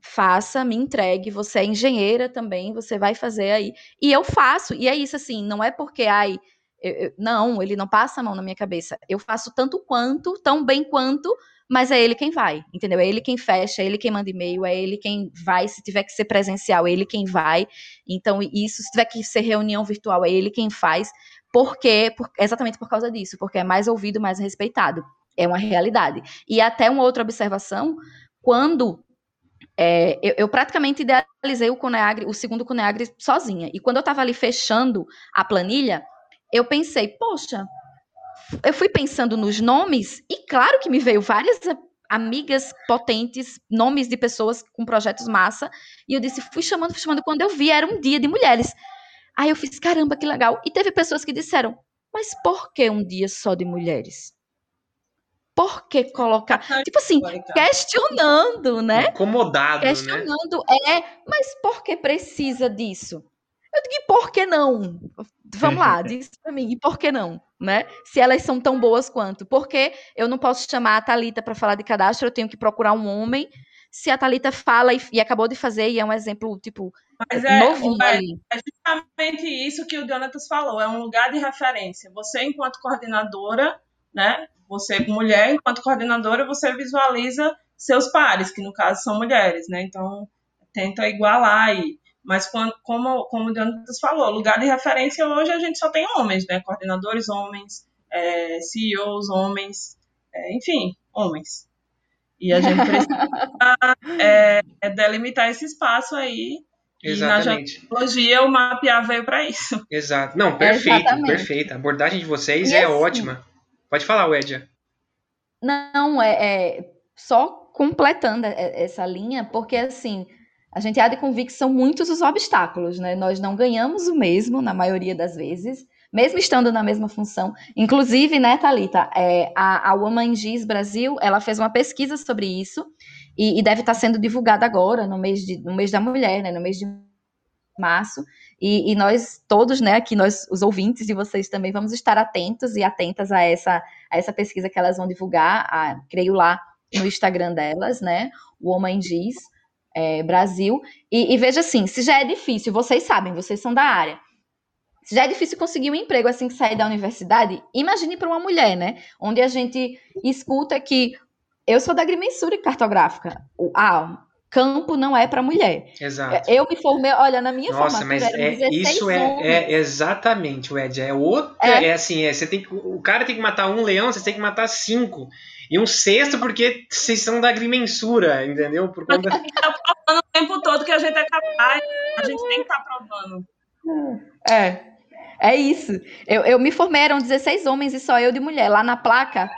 Speaker 4: Faça, me entregue, você é engenheira também, você vai fazer aí". E eu faço, e é isso assim, não é porque ai, eu- eu- não, ele não passa a mão na minha cabeça. Eu faço tanto quanto, tão bem quanto, mas é ele quem vai, entendeu? É ele quem fecha, é ele quem manda e-mail, é ele quem vai, se tiver que ser presencial, é ele quem vai. Então, isso, se tiver que ser reunião virtual, é ele quem faz. Por quê? Por- exatamente por causa disso, porque é mais ouvido, mais respeitado. É uma realidade. E até uma outra observação, quando é, eu, eu praticamente idealizei o Coneagri, o segundo Coneagri sozinha. E quando eu estava ali fechando a planilha, eu pensei, poxa, eu fui pensando nos nomes, e claro que me veio várias amigas potentes, nomes de pessoas com projetos massa, e eu disse, fui chamando, fui chamando, quando eu vi, era um dia de mulheres. Aí eu fiz, caramba, que legal. E teve pessoas que disseram, mas por que um dia só de mulheres? Por que colocar. Tipo assim, questionando, né?
Speaker 1: Incomodado, né?
Speaker 4: questionando é, mas por que precisa disso? Eu digo, e por que não? Vamos lá, [LAUGHS] diz pra mim, e por que não? Né? Se elas são tão boas quanto. Por que eu não posso chamar a Thalita para falar de cadastro, eu tenho que procurar um homem. Se a Thalita fala e, e acabou de fazer, e é um exemplo, tipo,
Speaker 3: Mas é,
Speaker 4: novinho
Speaker 3: é
Speaker 4: ali.
Speaker 3: justamente isso que o Donatas falou, é um lugar de referência. Você, enquanto coordenadora, né? Você, mulher, enquanto coordenadora, você visualiza seus pares, que no caso são mulheres, né? Então, tenta igualar aí. Mas quando, como, como o Donatas falou, lugar de referência hoje a gente só tem homens, né? Coordenadores homens, é, CEOs homens, é, enfim, homens. E a gente precisa [LAUGHS] é, delimitar esse espaço aí. E na
Speaker 1: Exatamente.
Speaker 3: geologia o mapear veio para isso.
Speaker 1: Exato. Não, perfeito,
Speaker 4: Exatamente.
Speaker 1: perfeito. A abordagem de vocês
Speaker 4: E
Speaker 1: é
Speaker 4: assim-
Speaker 1: ótima. Pode falar, Wedia.
Speaker 4: Não, é, é só completando essa linha, porque assim, a gente há de convir que são muitos os obstáculos, né? Nós não ganhamos o mesmo na maioria das vezes, mesmo estando na mesma função. Inclusive, né, Thalita, é, a, a Woman Giz Brasil, ela fez uma pesquisa sobre isso e, e deve estar sendo divulgada agora, no mês, de, no mês da mulher, né? No mês de março. E, e nós todos, né, aqui nós, os ouvintes de vocês também, vamos estar atentos e atentas a essa, a essa pesquisa que elas vão divulgar, a, creio lá no Instagram delas, né, Woman Diz é, Brasil. E, e veja assim, se já é difícil, vocês sabem, vocês são da área, se já é difícil conseguir um emprego assim que sair da universidade, imagine para uma mulher, né, onde a gente escuta que eu sou da agrimensura e cartográfica, o, ah, campo não é para mulher.
Speaker 1: Exato.
Speaker 4: Eu me formei, olha, na minha
Speaker 1: Nossa,
Speaker 4: formatura
Speaker 1: mas é,
Speaker 4: 16
Speaker 1: isso é, é exatamente, Wedia. É outra.
Speaker 4: É.
Speaker 1: É, assim, é, você tem que, o cara tem que matar um leão, você tem que matar cinco. E um sexto porque vocês são da agrimensura, entendeu? Por conta.
Speaker 3: O tempo todo que a gente é capaz, a gente tem que estar provando.
Speaker 4: É, é isso. Eu, eu me formei, eram 16 homens e só eu de mulher. Lá na placa,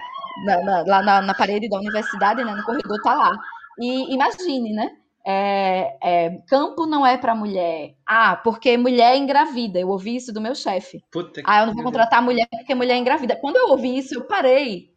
Speaker 4: na- na- lá na, na parede da universidade, né, no corredor, tá lá. E imagine, né? é, é, campo não é para mulher. Ah, porque mulher engravida. Eu ouvi isso do meu chefe. Ah, eu não vou contratar mulher porque mulher engravida. Quando eu ouvi isso, eu parei.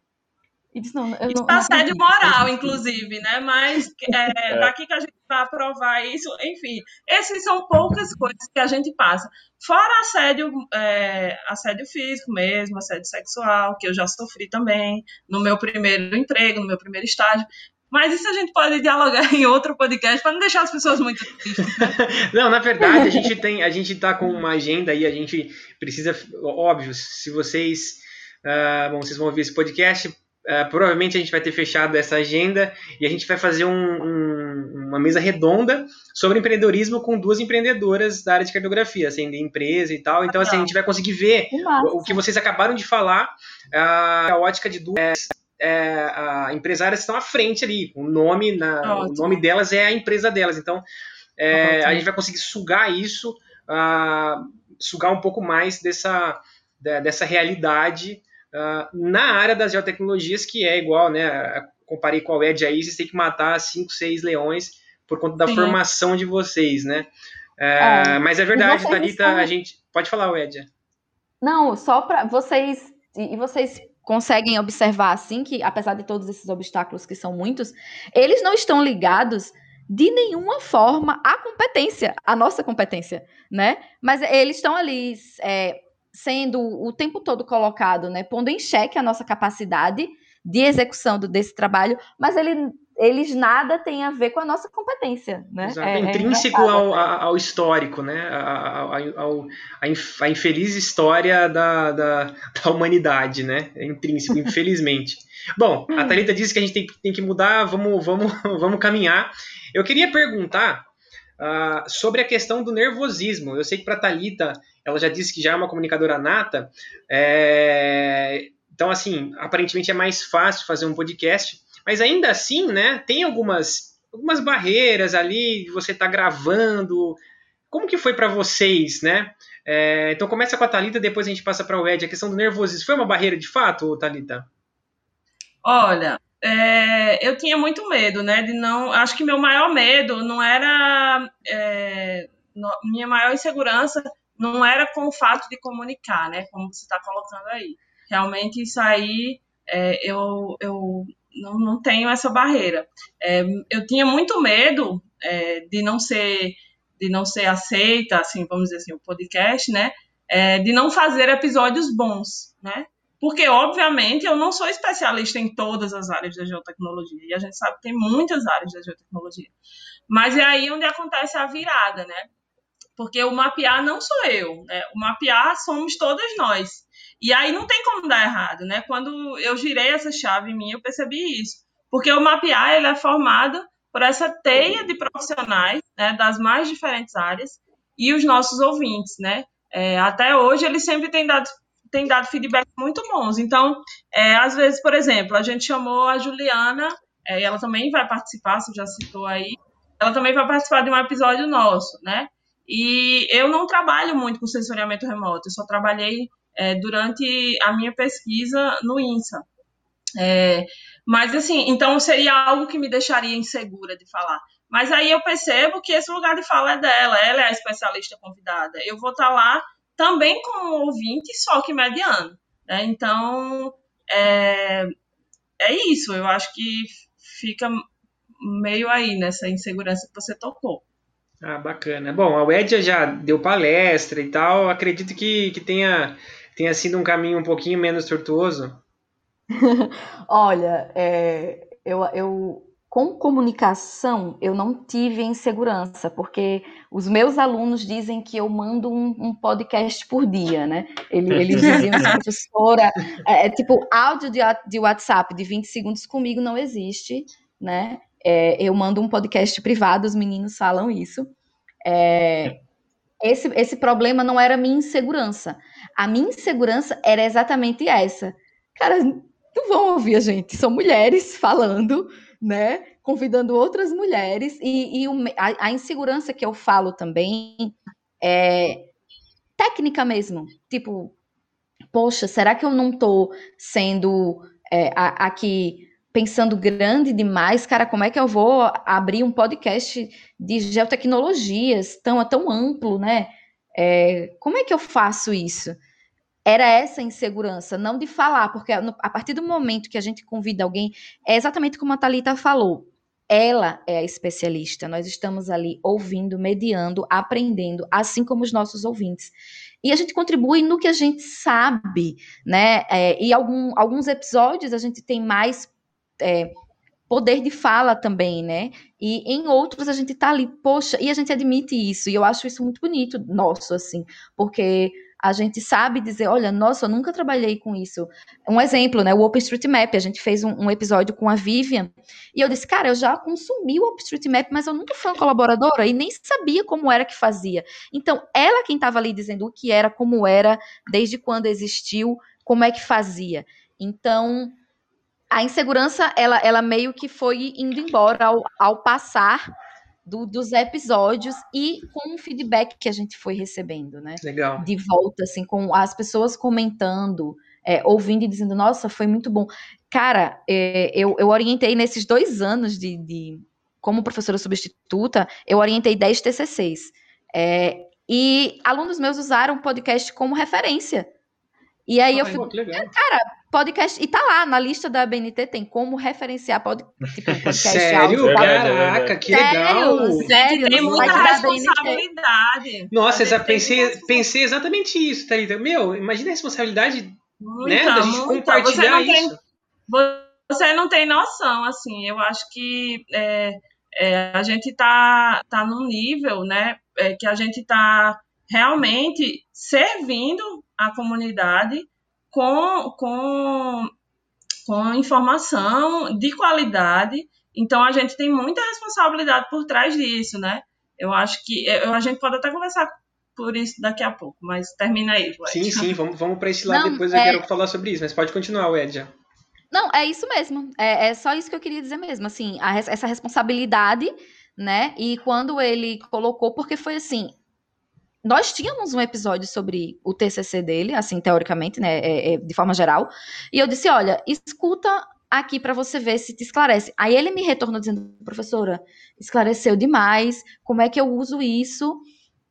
Speaker 3: E disse, não, eu isso não, assédio moral, inclusive, né? Mas [LAUGHS] é, é, daqui que a gente vai aprovar isso, enfim, esses são poucas coisas que a gente passa. Fora assédio, é, assédio físico mesmo, assédio sexual, que eu já sofri também no meu primeiro emprego, no meu primeiro estágio. Mas isso a gente pode dialogar [LAUGHS] em outro podcast para não deixar as pessoas muito tristes. [LAUGHS]
Speaker 1: não, na verdade, a gente tem, a gente tá com uma agenda aí, a gente precisa, óbvio, se vocês, uh, bom, vocês vão ouvir esse podcast, uh, provavelmente a gente vai ter fechado essa agenda e a gente vai fazer um, um, uma mesa redonda sobre empreendedorismo com duas empreendedoras da área de cartografia, assim, de empresa e tal. Então, assim, a gente vai conseguir ver o, o, que vocês acabaram de falar, uh, a ótica de duas é, a, empresárias estão à frente ali. O nome, na, o nome delas é a empresa delas. Então, é, a gente vai conseguir sugar isso, uh, sugar um pouco mais dessa, dessa realidade uh, na área das geotecnologias, que é igual, né? Comparei com a Ed aí, vocês têm que matar cinco, seis leões por conta da Sim. formação de vocês, né? É, é, mas é verdade, Thalita, estão... a gente. Pode falar, Ed.
Speaker 4: Não, só para vocês. E vocês conseguem observar assim que, apesar de todos esses obstáculos que são muitos, eles não estão ligados de nenhuma forma à competência, à nossa competência, né? Mas eles estão ali é, sendo o tempo todo colocado, né? Pondo em xeque a nossa capacidade de execução do, desse trabalho, mas ele eles nada têm a ver com a nossa competência, né?
Speaker 1: Exato. É, é intrínseco é ao, ao, histórico, né? Ao, a infeliz história da, da, da, humanidade, né? É intrínseco, infelizmente. [LAUGHS] Bom, a Thalita disse que a gente tem, tem que mudar, vamos, vamos, [LAUGHS] vamos caminhar. Eu queria perguntar uh, sobre a questão do nervosismo. Eu sei que para a Thalita, ela já disse que já é uma comunicadora nata, é... então, assim, aparentemente é mais fácil fazer um podcast, mas ainda assim, né, tem algumas, algumas barreiras ali, você está gravando. Como que foi para vocês, né? É, então começa com a Talita, depois a gente passa para o Ed. A questão do nervosismo foi uma barreira de fato, Talita?
Speaker 3: Olha, é, eu tinha muito medo, né? De não. Acho que meu maior medo não era. É, no, minha maior insegurança não era com o fato de comunicar, né? Como você está colocando aí. Realmente isso aí é, eu, eu não, não tenho essa barreira. É, eu tinha muito medo é, de não ser de não ser aceita, assim, vamos dizer assim, o podcast, né? É, de não fazer episódios bons, né? Porque, obviamente, eu não sou especialista em todas as áreas da geotecnologia, e a gente sabe que tem muitas áreas da geotecnologia. Mas é aí onde acontece a virada, né? Porque o mapear não sou eu, né? O mapear somos todas nós. E aí não tem como dar errado, né? Quando eu girei essa chave em mim, eu percebi isso. Porque o mapear ele é formado por essa teia de profissionais né, das mais diferentes áreas e os nossos ouvintes, né? É, até hoje eles sempre têm dado, têm dado feedback muito bons. Então, é, às vezes, por exemplo, a gente chamou a Juliana, é, ela também vai participar, você já citou aí, ela também vai participar de um episódio nosso, né? E eu não trabalho muito com sensoriamento remoto, eu só trabalhei é, durante a minha pesquisa no INSA. É, mas assim, então seria algo que me deixaria insegura de falar. Mas aí eu percebo que esse lugar de fala é dela, ela é a especialista convidada. Eu vou estar lá também como ouvinte, só que mediano. Né? Então, é, é isso. Eu acho que fica meio aí nessa insegurança que você tocou.
Speaker 1: Ah, bacana. Bom, a Wedia já deu palestra e tal. Acredito que, que tenha tenha sido um caminho um pouquinho menos tortuoso? [LAUGHS]
Speaker 4: Olha, é, eu, eu com comunicação eu não tive insegurança, porque os meus alunos dizem que eu mando um, um podcast por dia, né? Eles, eles diziam assim, [LAUGHS] professora, é, é, tipo, áudio de, de WhatsApp de 20 segundos comigo não existe, né? É, eu mando um podcast privado, os meninos falam isso. É, esse, esse problema não era minha insegurança. A minha insegurança era exatamente essa. Cara, não vão ouvir a gente, são mulheres falando, né? Convidando outras mulheres. E, e o, a, a, insegurança que eu falo também é técnica mesmo. Tipo, poxa, será que eu não estou sendo é, aqui pensando grande demais, cara, como é que eu vou abrir um podcast de geotecnologias tão, tão amplo, né? É, como é que eu faço isso? Era essa insegurança, não de falar, porque a partir do momento que a gente convida alguém, é exatamente como a Thalita falou. Ela é a especialista. Nós estamos ali ouvindo, mediando, aprendendo, assim como os nossos ouvintes. E a gente contribui no que a gente sabe, né? É, e algum, alguns episódios a gente tem mais é, poder de fala também, né? E em outros a gente tá ali, poxa, e a gente admite isso, e eu acho isso muito bonito, nosso, assim, porque a gente sabe dizer, olha, nossa, eu nunca trabalhei com isso. Um exemplo, né? O OpenStreetMap, a gente fez um, um, episódio com a Vivian, e eu disse, cara, eu já consumi o OpenStreetMap, mas eu nunca fui uma colaboradora e nem sabia como era que fazia. Então, ela quem estava ali dizendo o que era, como era, desde quando existiu, como é que fazia. Então, a insegurança, ela, ela meio que foi indo embora ao, ao passar do, dos episódios e com o feedback que a gente foi recebendo, né?
Speaker 1: Legal.
Speaker 4: De volta, assim, com as pessoas comentando, é, ouvindo e dizendo, nossa, foi muito bom. Cara, é, eu, eu orientei nesses dois anos de, de como professora substituta, eu orientei 10 TCCs. É, e alunos meus usaram o podcast como referência. E aí eu fico, cara, podcast. E tá lá, na lista da BNT tem como referenciar pod, tipo, [LAUGHS] podcast
Speaker 1: Sério? Áudio, Caraca, que legal!
Speaker 3: Sério, sério tem muita responsabilidade.
Speaker 1: Nossa, eu já pensei, pensei exatamente isso, Thalita. Meu, imagina a responsabilidade muita, né, da gente muita. compartilhar você isso.
Speaker 3: Tem, você não tem noção, assim, eu acho que é, é, a gente tá, tá num nível, né, é, que a gente tá realmente servindo a comunidade com, com, com informação de qualidade. Então, a gente tem muita responsabilidade por trás disso, né? Eu acho que eu, a gente pode até conversar por isso daqui a pouco, mas termina aí, Ed.
Speaker 1: Sim, sim, [LAUGHS] vamos, vamos para esse lado, Não, depois eu é... quero falar sobre isso, mas pode continuar, Ed.
Speaker 4: Não, é isso mesmo. É, é, só isso que eu queria dizer mesmo. Assim, a, essa responsabilidade, né? E quando ele colocou, porque foi assim, nós tínhamos um episódio sobre o TCC dele, assim, teoricamente, né, é, é, de forma geral, e eu disse, olha, escuta aqui para você ver se te esclarece. Aí ele me retornou dizendo, professora, esclareceu demais, como é que eu uso isso?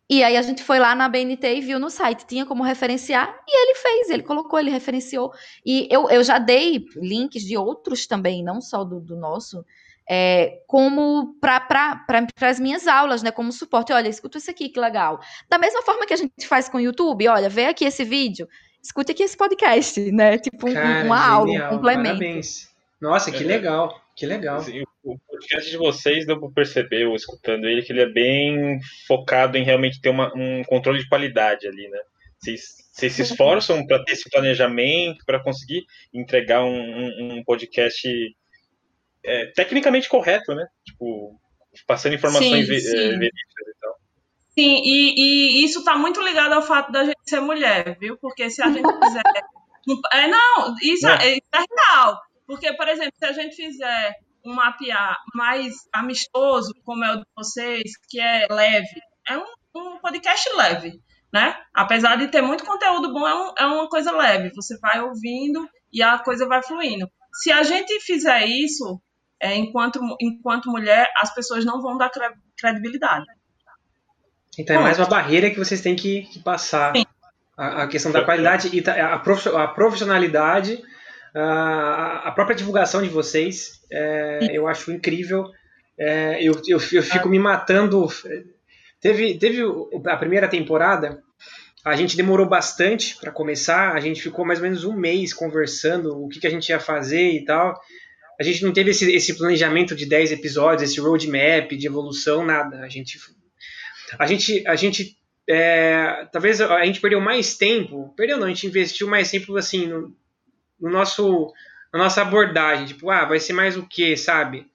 Speaker 4: E aí a gente foi lá na BNT e viu no site, tinha como referenciar, e ele fez, ele colocou, ele referenciou. E eu, eu já dei links de outros também, não só do, do nosso, é, como para as minhas aulas, né? Como suporte. Olha, escuta isso aqui, que legal. Da mesma forma que a gente faz com o YouTube, olha, vê aqui esse vídeo, escute aqui esse podcast, né? Tipo um,
Speaker 1: Cara,
Speaker 4: uma
Speaker 1: genial,
Speaker 4: aula, um complemento.
Speaker 1: Parabéns. Nossa, que é, legal, que legal.
Speaker 2: Assim, o podcast de vocês, deu para perceber, eu escutando ele, que ele é bem focado em realmente ter uma, um controle de qualidade ali, né? Vocês, vocês se esforçam para ter esse planejamento, para conseguir entregar um, um, um podcast é, tecnicamente correto, né? Tipo, passando informações sim, sim. verídicas e tal.
Speaker 3: Sim, e, e isso está muito ligado ao fato da gente ser mulher, viu? Porque se a gente [LAUGHS] fizer. é, não, isso é. é, isso é real. Porque, por exemplo, se a gente fizer um mapear mais amistoso, como é o de vocês, que é leve, é um, um podcast leve, né? Apesar de ter muito conteúdo bom, é, um, é uma coisa leve. Você vai ouvindo e a coisa vai fluindo. Se a gente fizer isso, é, enquanto, enquanto mulher, as pessoas não vão dar credibilidade.
Speaker 1: Então é mais uma barreira que vocês têm que, que passar. A, a, questão da qualidade e a, a profissionalidade, a, a, própria divulgação de vocês, é, eu acho incrível. É, eu, eu, eu fico me matando. Teve, teve a primeira temporada, a gente demorou bastante para começar, a gente ficou mais ou menos um mês conversando o que, que a gente ia fazer e tal a gente não teve esse, esse planejamento de 10 episódios, esse roadmap de evolução, nada. A gente. A gente. A gente é, talvez a gente perdeu mais tempo. Perdeu não, a gente investiu mais tempo assim no, no nosso. Na nossa abordagem, tipo, ah, vai ser mais o que, sabe?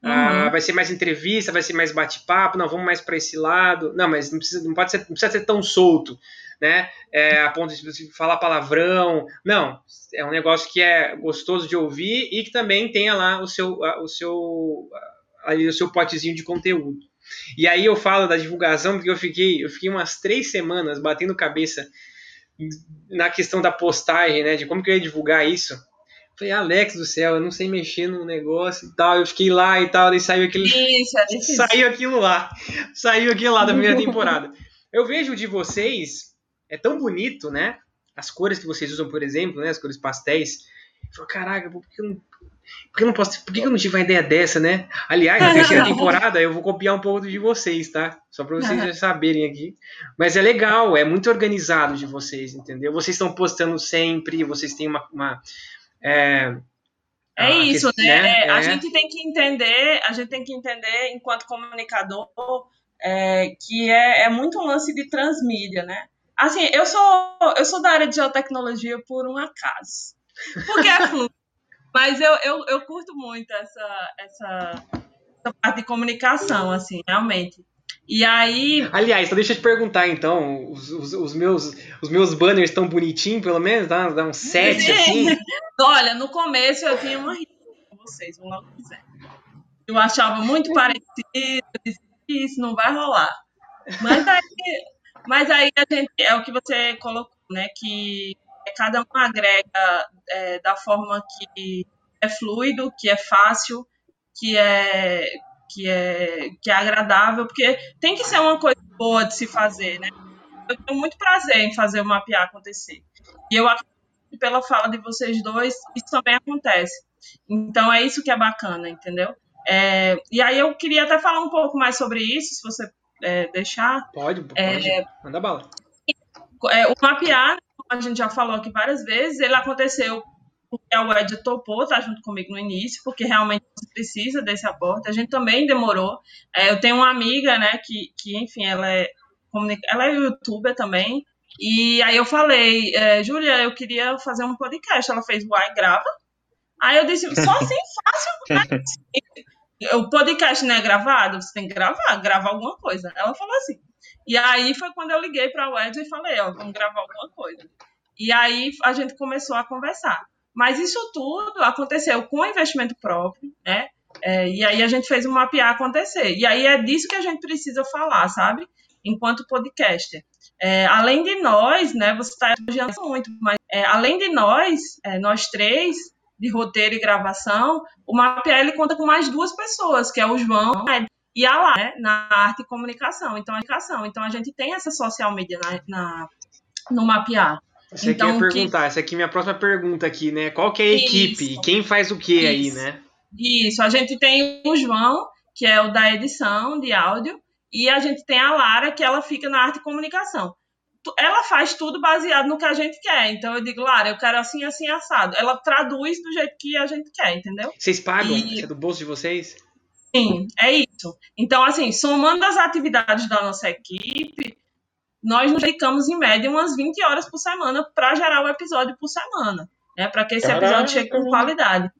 Speaker 1: Ah, uhum. Ah, vai ser mais entrevista, vai ser mais bate-papo, não, vamos mais para esse lado. Não, mas não precisa, não pode ser, não precisa ser tão solto né? É, a ponto de falar palavrão. Não, é um negócio que é gostoso de ouvir e que também tenha lá o seu, o seu, ali, o seu potezinho de conteúdo. E aí eu falo da divulgação porque eu fiquei, eu fiquei umas três semanas batendo cabeça na questão da postagem, né? De como que eu ia divulgar isso. Falei, Alex do céu, eu não sei mexer no negócio e tal. Eu fiquei lá e tal, daí saiu aquele.
Speaker 3: Isso, é.
Speaker 1: Saiu aquilo lá. Saiu aquilo lá da primeira temporada. Eu vejo de vocês, é tão bonito, né? As cores que vocês usam, por exemplo, né? As cores pastéis. Eu falo, caraca, por que eu não por que, eu não posso, por que eu não tive uma ideia dessa, né? Aliás, na terceira [LAUGHS] temporada eu vou copiar um pouco de vocês, tá? Só para vocês já [LAUGHS] saberem aqui. Mas é legal, é muito organizado de vocês, entendeu? Vocês estão postando sempre, vocês têm uma. uma é,
Speaker 3: é isso, que, né? né? É. A gente tem que entender, a gente tem que entender, enquanto comunicador, é, que é, é muito um lance de transmídia, né? Assim, eu sou, eu sou da área de geotecnologia por um acaso. Porque é fluxo. [LAUGHS] Mas eu, eu, eu curto muito essa, essa, essa parte de comunicação, assim, realmente. E aí.
Speaker 1: Aliás, deixa eu te perguntar, então. Os, os, os meus, os meus banners estão bonitinhos, pelo menos? Dá, dá um 7 assim?
Speaker 3: Olha, no começo eu tinha uma com vocês, vão logo dizer. Eu achava muito [LAUGHS] parecido, disse isso não vai rolar. Mas aí, mas aí gente, é o que você colocou, né? Que cada um agrega é, da forma que é fluido, que é fácil, que é, que é, que é agradável, porque tem que ser uma coisa boa de se fazer, né? Eu tenho muito prazer em fazer o mapear acontecer. E eu acredito que pela fala de vocês dois, isso também acontece. Então é isso que é bacana, entendeu? É, e aí eu queria até falar um pouco mais sobre isso, se você é, deixar.
Speaker 1: Pode, pode. É, Manda bala.
Speaker 3: É, o mapear a gente já falou aqui várias vezes, ele aconteceu porque o Ed topou estar tá junto comigo no início, porque realmente você precisa desse aporte. A gente também demorou. É, eu tenho uma amiga, né, que, que enfim, ela é, ela é youtuber também. E aí eu falei, é, Júlia, eu queria fazer um podcast. Ela fez, uai, grava. Aí eu disse, só assim fácil. [LAUGHS] Né? O podcast não é gravado? Você tem que gravar, gravar alguma coisa. Ela falou assim. E aí foi quando eu liguei para o Ed e falei, ó, vamos gravar alguma coisa. E aí a gente começou a conversar. Mas isso tudo aconteceu com investimento próprio, né? É, e aí a gente fez um mapear acontecer. E aí é disso que a gente precisa falar, sabe? Enquanto podcaster. É, além de nós, né? Você está elogiando muito, mas é, além de nós, é, nós três, de roteiro e gravação, o mapear ele conta com mais duas pessoas, que é o João e a lá, né, na arte e comunicação. Então, a comunicação. Então, a gente tem essa social media na, na no mapear.
Speaker 1: Você então, quer perguntar, que... essa aqui é minha próxima pergunta aqui, né? Qual que é a Isso. equipe e quem faz o que aí, né?
Speaker 3: Isso, a gente tem o João, que é o da edição de áudio, e a gente tem a Lara, que ela fica na arte e comunicação. Ela faz tudo baseado no que a gente quer. Então eu digo, Lara, eu quero assim, assim, assado. Ela traduz do jeito que a gente quer, entendeu?
Speaker 1: Vocês pagam? E... É do bolso de vocês?
Speaker 3: Sim, é isso. Então, assim, somando as atividades da nossa equipe, nós nos dedicamos em média umas 20 horas por semana para gerar o episódio por semana, né? Para que esse Caraca. episódio chegue com qualidade.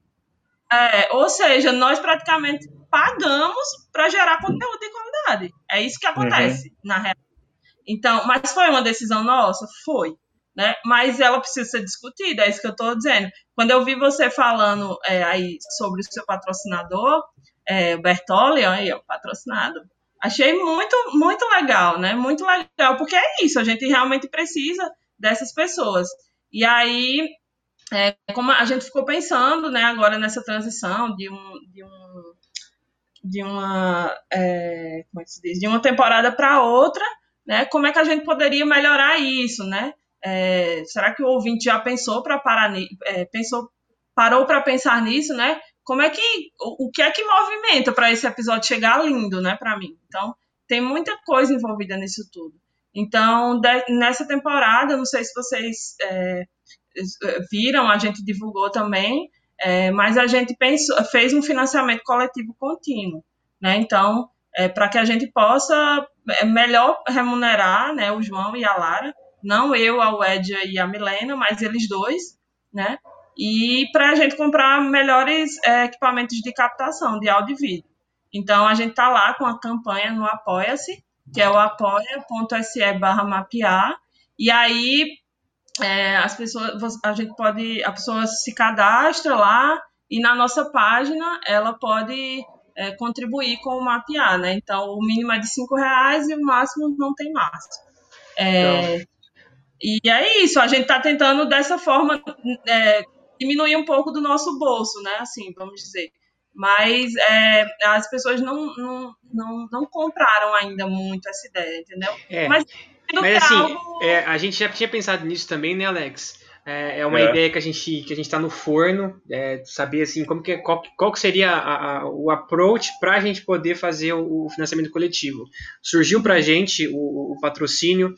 Speaker 3: É, ou seja, nós praticamente pagamos para gerar conteúdo de qualidade. É isso que acontece, uhum. na real. Então, mas foi uma decisão nossa? Foi. Né? Mas ela precisa ser discutida, é isso que eu estou dizendo. Quando eu vi você falando é, aí sobre o seu patrocinador, é, Bertoli, aí, ó, patrocinado. Achei muito, muito legal, né? Muito legal, porque é isso, a gente realmente precisa dessas pessoas. E aí, é, como a gente ficou pensando, né, agora nessa transição de um, de um de uma é, como é que se diz? de uma temporada para outra, né? Como é que a gente poderia melhorar isso, né? É, será que o ouvinte já pensou para parar, é, pensou parou para pensar nisso, né? como é que o, o que é que movimenta para esse episódio chegar lindo, né, para mim. Então, tem muita coisa envolvida nisso tudo. Então, de, nessa temporada, não sei se vocês é, viram, a gente divulgou também, é, mas a gente pensou, fez um financiamento coletivo contínuo, né? Então, é, para que a gente possa é, melhor remunerar, né, o João e a Lara, não eu, a Wedja e a Milena, mas eles dois, né? e para a gente comprar melhores é, equipamentos de captação de áudio e vídeo. Então, a gente está lá com a campanha no Apoia-se, que é o apoia.se barra mapear, e aí é, as pessoas, a gente pode, a pessoa se cadastra lá e na nossa página ela pode é, contribuir com o mapear, né? Então, o mínimo é de cinco reais e o máximo não tem máximo. É, e é isso, a gente está tentando dessa forma é, diminuir um pouco do nosso bolso, né? Assim, vamos dizer. Mas é, as pessoas não, não, não, não compraram ainda muito essa ideia, entendeu?
Speaker 1: É. Mas, mas assim, algo... é, a gente já tinha pensado nisso também, né, Alex? É, é uma é. ideia que a gente que a gente está no forno, é, saber assim como que qual, qual que seria a, a, o approach para a gente poder fazer o, o financiamento coletivo. Surgiu para a gente o, o patrocínio,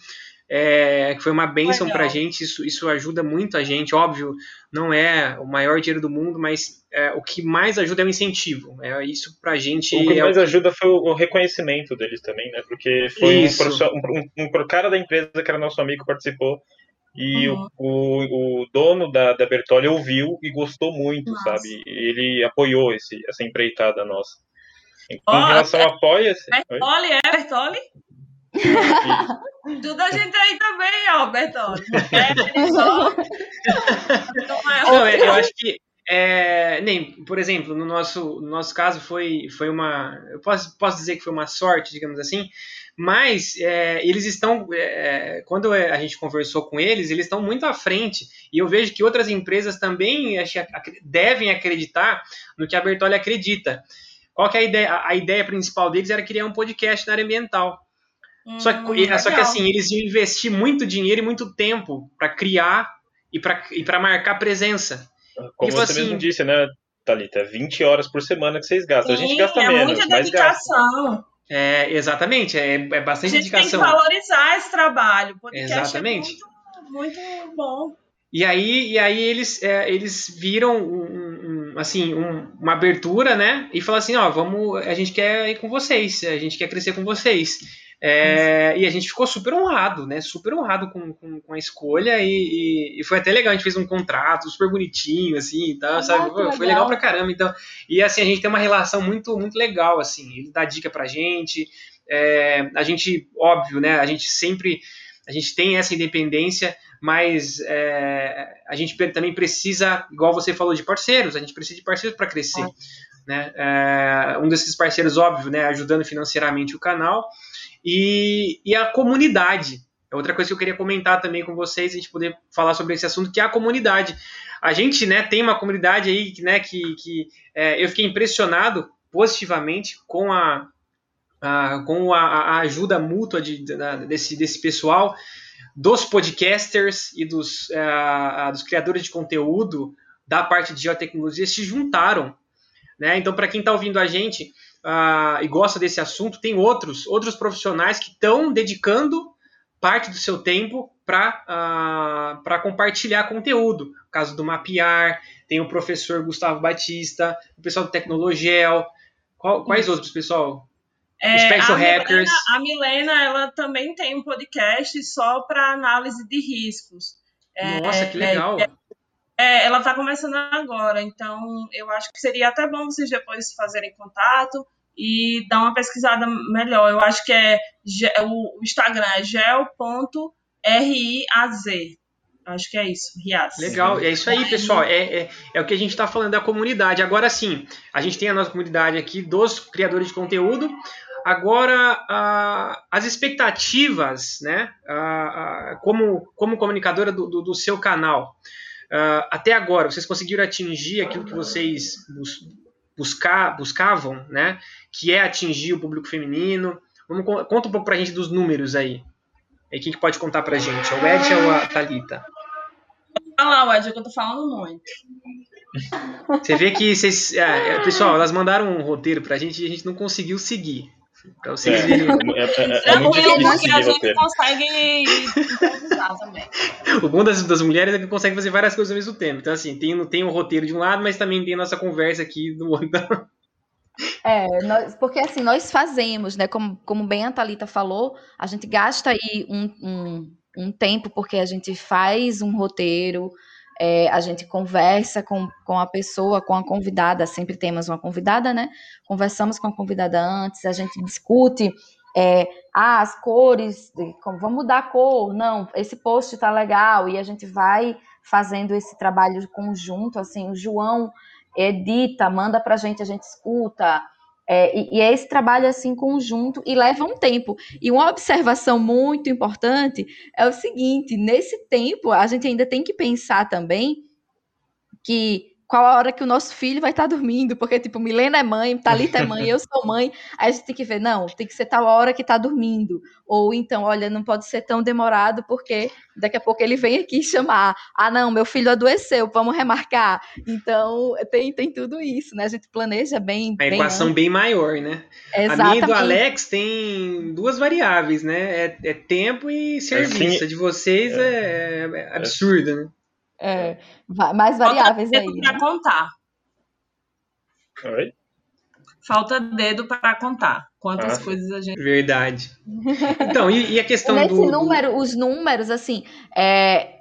Speaker 1: é, que foi uma bênção para a gente, isso, isso ajuda muito a gente, óbvio, não é o maior dinheiro do mundo, mas é, o que mais ajuda é o incentivo, é isso para a gente...
Speaker 2: O que
Speaker 1: é
Speaker 2: mais o... ajuda foi o, reconhecimento deles também, né, porque foi um, um, um, um, cara da empresa que era nosso amigo participou, e uhum. o, o, dono da, da Bertoli ouviu e gostou muito, Nossa. sabe? Ele apoiou esse, essa empreitada nossa. Em oh, relação ao apoia
Speaker 3: Bertoli, é Bertoli? Tudo a gente aí também, ó, Bertoli. É,
Speaker 1: só... Não, eu acho que é, nem, por exemplo, no nosso, no nosso caso foi, foi uma. Eu posso, posso dizer que foi uma sorte, digamos assim, mas é, eles estão, é, quando a gente conversou com eles, eles estão muito à frente, e eu vejo que outras empresas também devem acreditar no que a Bertolli acredita. Qual que é a ideia? A ideia principal deles era criar um podcast na área ambiental. Hum, só, que, só que assim, eles iam investir muito dinheiro e muito tempo para criar e para marcar presença.
Speaker 2: Como tipo você assim, mesmo disse, né, Thalita? 20 horas por semana que vocês gastam. Sim, a gente gasta é menos, muita mas dedicação.
Speaker 1: gasta. É, exatamente, é, é bastante dedicação. A gente dedicação.
Speaker 3: tem que valorizar esse trabalho. É exatamente. É muito, muito bom.
Speaker 1: E aí, e aí eles, é, eles viram um, um, assim, um, uma abertura, né? E falaram assim, ó, vamos, a gente quer ir com vocês, a gente quer crescer com vocês. É, e a gente ficou super honrado, né? Super honrado com, com, com a escolha e, e, e, foi até legal. A gente fez um contrato super bonitinho, assim, e tal, ah, sabe? Foi legal. legal pra caramba. Então, e assim, a gente tem uma relação muito, muito legal, assim. Ele dá dica pra gente. É, a gente, óbvio, né? A gente sempre, a gente tem essa independência, mas é, a gente também precisa, igual você falou, de parceiros. A gente precisa de parceiros para crescer. Ah. Né? É, um desses parceiros, óbvio, né? Ajudando financeiramente o canal e, e a comunidade. É outra coisa que eu queria comentar também com vocês, a gente poder falar sobre esse assunto, que é a comunidade. A gente né, tem uma comunidade aí né, que, que é, eu fiquei impressionado positivamente com a, a com a, a, ajuda mútua de, de, desse, desse pessoal, dos podcasters e dos, uh, dos criadores de conteúdo da parte de geotecnologia se juntaram. Né? Então, para quem está ouvindo a gente, uh, e gosta desse assunto, tem outros, outros profissionais que estão dedicando parte do seu tempo para uh, compartilhar conteúdo. O caso do Mapear, tem o professor Gustavo Batista, o pessoal do Tecnologel. Qual, quais outros, pessoal?
Speaker 3: É, Special a Hackers. Milena, a Milena, ela também tem um podcast só para análise de riscos.
Speaker 1: Nossa, é, que legal!
Speaker 3: É, é, ela está começando agora, então eu acho que seria até bom vocês depois fazerem contato e dar uma pesquisada melhor. Eu acho que é o Instagram é gel.riaz. Acho que é isso, Riaz.
Speaker 1: Legal, é isso aí, pessoal. É, é, é o que a gente está falando da comunidade. Agora sim, a gente tem a nossa comunidade aqui dos criadores de conteúdo. Agora, as expectativas, né, como, como comunicadora do, do, do seu canal, Uh, até agora, vocês conseguiram atingir aquilo que vocês bus buscar, buscavam, né? Que é atingir o público feminino. Vamos, conta um pouco pra gente dos números aí. E quem que pode contar pra gente? É o Ed ou a Thalita?
Speaker 3: Olha lá, Ed, que eu tô falando muito.
Speaker 1: Você vê que vocês. É, pessoal, elas mandaram um roteiro pra gente e a gente não conseguiu seguir. Pra vocês é, verem. É, é, é,
Speaker 3: é muito difícil a gente consegue improvisar também.
Speaker 1: O bom das, das mulheres é que consegue fazer várias coisas ao mesmo tempo. Então, assim, tem, tem um roteiro de um lado, mas também tem a nossa conversa aqui do outro. [LAUGHS]
Speaker 4: É, nós, porque assim, nós fazemos, né? Como, como bem a Thalita falou, a gente gasta aí um, um, um tempo porque a gente faz um roteiro, é, a gente conversa com, com a pessoa, com a convidada, sempre temos uma convidada, né? Conversamos com a convidada antes, a gente discute é, ah, as cores, vamos mudar a cor, não, esse post tá legal, e a gente vai fazendo esse trabalho conjunto, assim, o João edita, manda pra gente, a gente escuta, é, e, e, é esse trabalho assim conjunto e leva um tempo. E uma observação muito importante é o seguinte: nesse tempo, a gente ainda tem que pensar também que qual a hora que o nosso filho vai estar tá dormindo, porque, tipo, Milena é mãe, Thalita é mãe, eu sou mãe, aí a gente tem que ver, não, tem que ser tal hora que está dormindo, ou então, olha, não pode ser tão demorado, porque daqui a pouco ele vem aqui chamar, ah, não, meu filho adoeceu, vamos remarcar, então, tem, tem tudo isso, né, a gente planeja bem...
Speaker 1: A equação bem, bem maior, né? Exatamente. A minha e do Alex tem duas variáveis, né, é, é tempo e serviço, assim, a de vocês é, é, é absurda, né?
Speaker 4: É, mais variáveis
Speaker 3: Falta
Speaker 4: dedo
Speaker 3: para né? contar.
Speaker 2: Oi?
Speaker 3: Falta dedo para contar quantas ah, coisas a gente.
Speaker 1: Verdade. [LAUGHS] Então, e, e a questão
Speaker 4: Nesse
Speaker 1: do,
Speaker 4: número, os números, assim, é,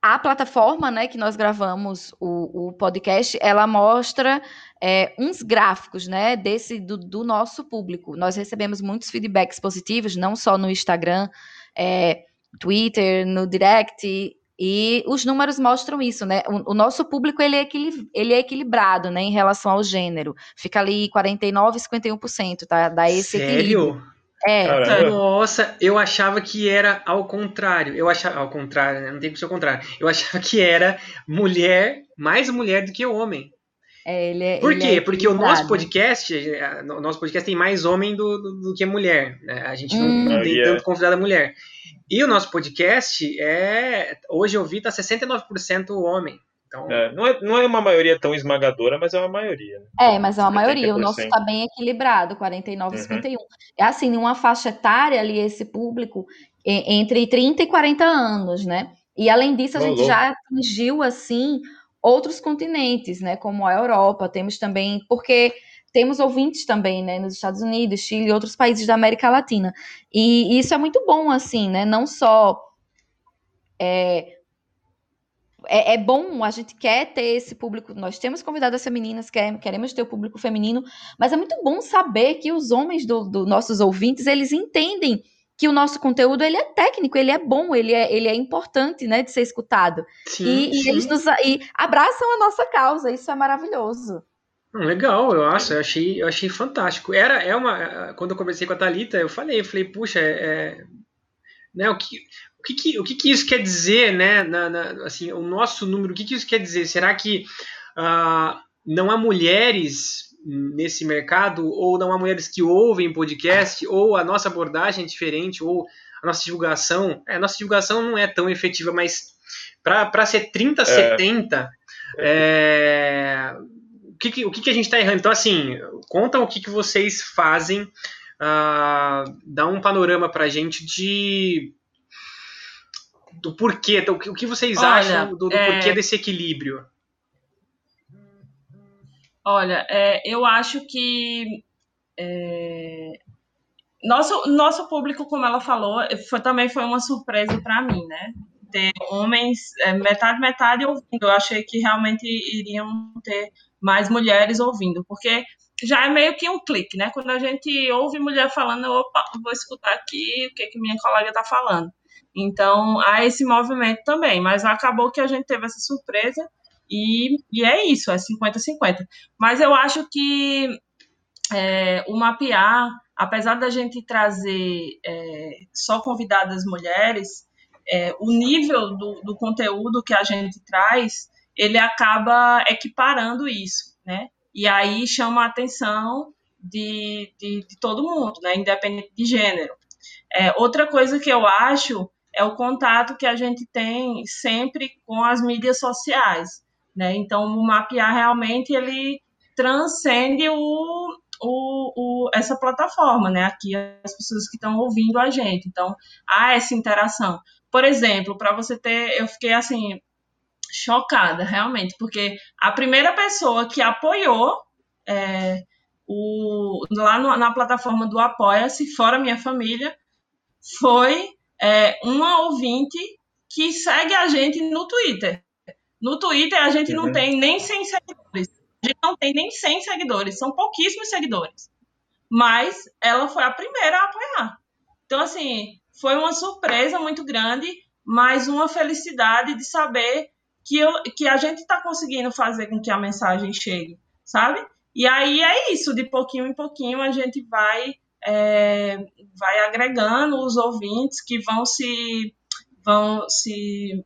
Speaker 4: a plataforma, né, que nós gravamos o, o podcast, ela mostra é, uns gráficos, né, desse do, do, nosso público. Nós recebemos muitos feedbacks positivos, não só no Instagram, é, Twitter, no Direct e os números mostram isso, né? O, o nosso público ele é, ele é, equilibrado, né, em relação ao gênero. Fica ali 49 51%, tá? Dá esse
Speaker 1: Sério?
Speaker 4: equilíbrio.
Speaker 1: É. Caramba. Nossa, eu achava que era ao contrário. Eu achava ao contrário, né? Não tem que ser ao contrário. Eu achava que era mulher, mais mulher do que homem.
Speaker 4: É, ele é,
Speaker 1: Por
Speaker 4: ele
Speaker 1: quê?
Speaker 4: é
Speaker 1: Porque o nosso podcast, é, o nosso podcast tem mais homem do, do, do que mulher. Né? A gente hum. não, não tem tanto convidada mulher. E o nosso podcast é. Hoje eu vi, tá 69% homem. Então...
Speaker 2: É, não, é, não é uma maioria tão esmagadora, mas é uma maioria. Né?
Speaker 4: É, mas é uma maioria. O nosso está bem equilibrado, 49 e uhum. 51. É assim, numa faixa etária ali, esse público, entre 30 e 40 anos, né? E além disso, a gente já atingiu, assim, outros continentes, né? Como a Europa. Temos também. Porque temos ouvintes também, né, nos Estados Unidos, Chile e outros países da América Latina. E, e isso é muito bom, assim, né? Não só é, é, é, bom, a gente quer ter esse público, nós temos convidadas femininas, quer, queremos ter o público feminino, mas é muito bom saber que os homens dos do nossos ouvintes, eles entendem que o nosso conteúdo ele é técnico, ele é bom, ele é, ele é importante, né, de ser escutado. Sim, e, sim. e eles nos e abraçam a nossa causa, isso é maravilhoso.
Speaker 1: Legal, eu acho, eu achei, eu achei fantástico. Era, é uma, quando eu conversei com a Talita, eu falei, eu falei, puxa, é, é né, o que, o que, que, o que, que isso quer dizer, né, na, na, assim, o nosso número, o que, que isso quer dizer? Será que uh, não há mulheres nesse mercado, ou não há mulheres que ouvem podcast, ou a nossa abordagem é diferente, ou a nossa divulgação, é, a nossa divulgação não é tão efetiva, mas para ser 30, é. 70, é, que, que, o que, que a gente está errando? Então, assim, conta o que, que vocês fazem, uh, dá um panorama para a gente de do porquê, então, o que vocês Olha, acham do, do é... porquê desse equilíbrio?
Speaker 3: Olha, é, eu acho que é, nosso, nosso público, como ela falou, foi, também foi uma surpresa para mim, né? Ter homens, é, metade, metade ouvindo. Eu achei que realmente iriam ter mais mulheres ouvindo, porque já é meio que um clique, né? Quando a gente ouve mulher falando, opa, vou escutar aqui o que, que minha colega está falando. Então, há esse movimento também, mas acabou que a gente teve essa surpresa e, e é isso, é 50-50. Mas eu acho que é, o mapear, apesar da gente trazer é, só convidadas mulheres, é, o nível do, do conteúdo que a gente traz ele acaba equiparando isso, né? E aí chama a atenção de, de, de todo mundo, né? Independente de gênero. É, outra coisa que eu acho é o contato que a gente tem sempre com as mídias sociais, né? Então, o mapear realmente ele transcende o, o, o, essa plataforma, né? Aqui as pessoas que estão ouvindo a gente. Então, há essa interação. Por exemplo, para você ter, eu fiquei assim chocada, realmente, porque a primeira pessoa que apoiou é, o, lá no, na plataforma do Apoia-se, fora minha família, foi é, uma ouvinte que segue a gente no Twitter. No Twitter a gente uhum. não tem nem 100 seguidores. A gente não tem nem 100 seguidores, são pouquíssimos seguidores. Mas ela foi a primeira a apoiar. Então, assim, foi uma surpresa muito grande, mas uma felicidade de saber que, eu, que a gente está conseguindo fazer com que a mensagem chegue, sabe? E aí é isso, de pouquinho em pouquinho a gente vai, é, vai agregando os ouvintes que vão se, vão se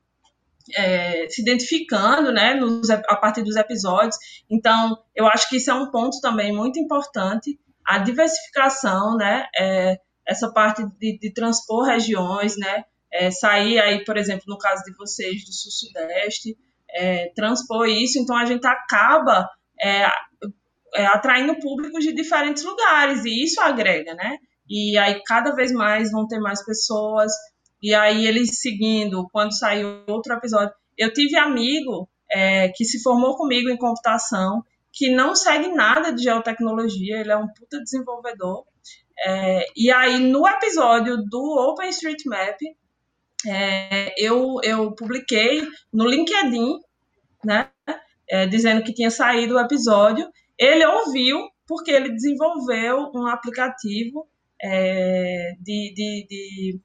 Speaker 3: é, se identificando, né, nos, a partir dos episódios. Então, eu acho que isso é um ponto também muito importante, a diversificação, né, é, essa parte de, de, transpor regiões, né, é, sair aí, por exemplo, no caso de vocês do sul-sudeste, é, transpor isso, então a gente acaba é, é, atraindo públicos de diferentes lugares, e isso agrega, né, e aí cada vez mais vão ter mais pessoas e aí eles seguindo, quando saiu outro episódio. Eu tive amigo é, que se formou comigo em computação, que não segue nada de geotecnologia, ele é um puta desenvolvedor. É, e aí, no episódio do OpenStreetMap, é, eu, eu publiquei no LinkedIn, né, é, dizendo que tinha saído o episódio. Ele ouviu, porque ele desenvolveu um aplicativo é, de, de, de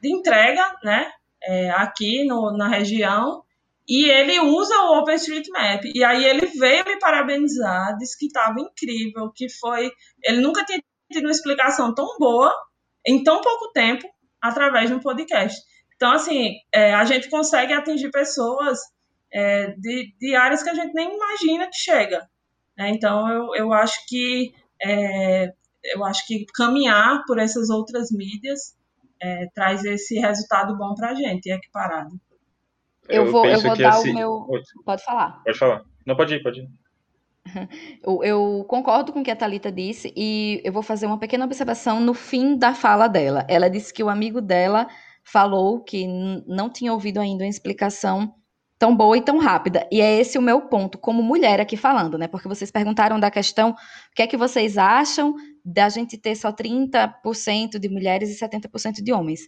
Speaker 3: de entrega, né? É, aqui no, na região, e ele usa o OpenStreetMap. E aí ele veio me parabenizar, disse que estava incrível, que foi. Ele nunca tinha tido uma explicação tão boa em tão pouco tempo através de um podcast. Então, assim, é, a gente consegue atingir pessoas é, de, de, áreas que a gente nem imagina que chega. Né? Então, eu, eu acho que é, eu acho que caminhar por essas outras mídias é, traz esse resultado bom para a gente, equiparado.
Speaker 4: Eu, eu vou, eu vou dar assim... o meu. Pode falar.
Speaker 2: Pode falar. Não, pode ir, pode ir. [LAUGHS]
Speaker 4: Eu, eu, concordo com o que a Talita disse e eu vou fazer uma pequena observação no fim da fala dela. Ela disse que o amigo dela falou que não tinha ouvido ainda uma explicação tão boa e tão rápida. E é esse o meu ponto, como mulher aqui falando, né? Porque vocês perguntaram da questão, o que é que vocês acham da gente ter só 30% de mulheres e 70% de homens.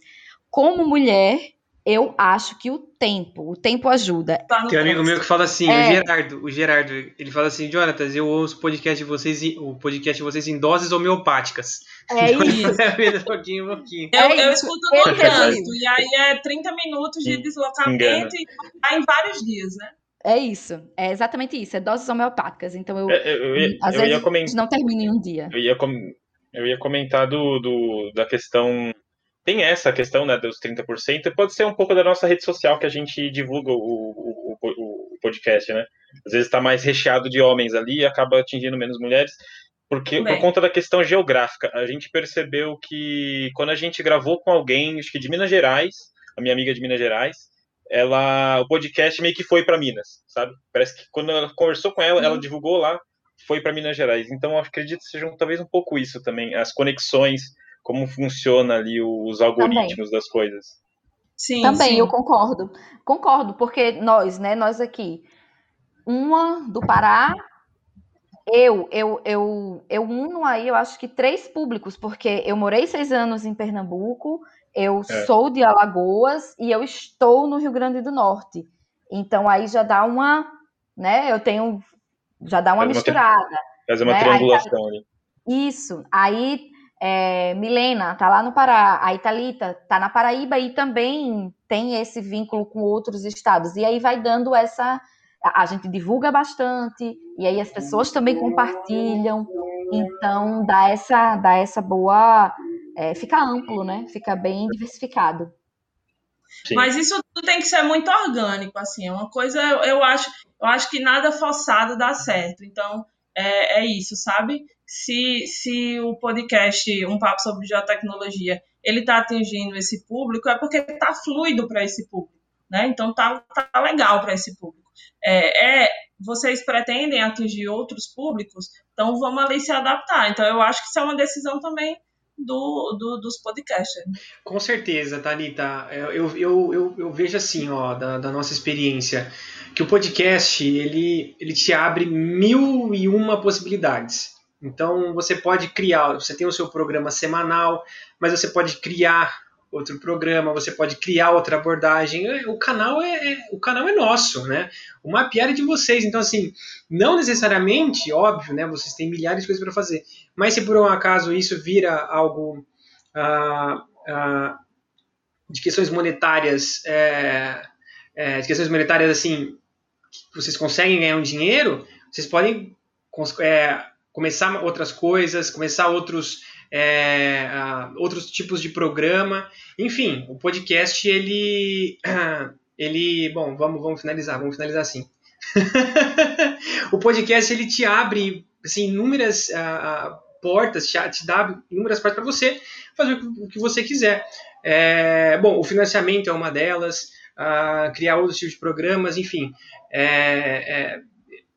Speaker 4: Como mulher, eu acho que o tempo, o tempo ajuda.
Speaker 1: Tá Tem um amigo meu que fala assim, é... o Gerardo, o Gerardo, ele fala assim, Jonatas, eu ouço o podcast de vocês, o podcast de vocês em doses homeopáticas.
Speaker 4: É [LAUGHS] isso. [LAUGHS]
Speaker 3: é pouquinho, pouquinho. Eu, é eu escuto no trânsito, e aí é 30 minutos de deslocamento e vai em vários dias, né?
Speaker 4: É isso, é exatamente isso, é doses homeopáticas. Então eu,
Speaker 2: é, eu, ia,
Speaker 4: às
Speaker 2: eu
Speaker 4: vezes
Speaker 2: ia comentar,
Speaker 4: não termina em um dia.
Speaker 2: Eu ia, com, eu ia comentar do, do, da questão. Tem essa questão né, dos 30%, e pode ser um pouco da nossa rede social que a gente divulga o, o, o, o podcast, né? Às vezes está mais recheado de homens ali e acaba atingindo menos mulheres, porque Bem. por conta da questão geográfica. A gente percebeu que quando a gente gravou com alguém, acho que de Minas Gerais, a minha amiga de Minas Gerais, ela o podcast meio que foi para Minas, sabe? Parece que quando ela conversou com ela, uhum. ela divulgou lá, foi para Minas Gerais. Então eu acredito que seja talvez um pouco isso também, as conexões, como funciona ali os algoritmos também. das coisas.
Speaker 4: Sim, também sim. eu concordo. Concordo, porque nós, né, nós aqui, uma do Pará, eu, eu, eu, eu uno aí, eu acho que três públicos, porque eu morei seis anos em Pernambuco, eu é. sou de Alagoas e eu estou no Rio Grande do Norte. Então aí já dá uma, né? Eu tenho, já dá uma faz misturada. Uma,
Speaker 2: fazer uma né? triangulação aí,
Speaker 4: ali. Isso. Aí é, Milena tá lá no Pará, a Italita tá na Paraíba e também tem esse vínculo com outros estados. E aí vai dando essa. A gente divulga bastante, e aí as pessoas também compartilham, então dá essa, dá essa boa é, fica amplo, né? Fica bem diversificado.
Speaker 3: Sim. Mas isso tudo tem que ser muito orgânico, assim. É uma coisa, eu, eu, acho, eu acho que nada forçado dá certo. Então, é, é isso, sabe? Se, se o podcast Um Papo sobre Geotecnologia ele está atingindo esse público, é porque está fluido para esse público, né? Então tá, tá legal para esse público. É, é, vocês pretendem atingir outros públicos, então vamos ali se adaptar. Então eu acho que isso é uma decisão também do, do, dos podcasters.
Speaker 1: Com certeza, Thalita. Eu, eu, eu, eu, vejo assim, ó, da, da, nossa experiência, que o podcast ele, ele te abre mil e uma possibilidades. Então você pode criar, você tem o seu programa semanal, mas você pode criar outro programa, você pode criar outra abordagem. É, o canal é, é, o canal é nosso, né? O mapear é de vocês. Então, assim, não necessariamente, óbvio, né? Vocês têm milhares de coisas para fazer. Mas se por um acaso isso vira algo ah, ah, de questões monetárias, é, é, de questões monetárias assim, que vocês conseguem ganhar um dinheiro, vocês podem é, começar outras coisas, começar outros é, outros tipos de programa. Enfim, o podcast ele, [CLEARS THROAT] ele, bom, vamos, vamos finalizar, vamos finalizar assim. [LAUGHS] o podcast ele te abre assim inúmeras uh, portas, te, te dá inúmeras portas para você fazer o que você quiser. É, bom, o financiamento é uma delas, uh, criar outros tipos de programas, enfim, é, é,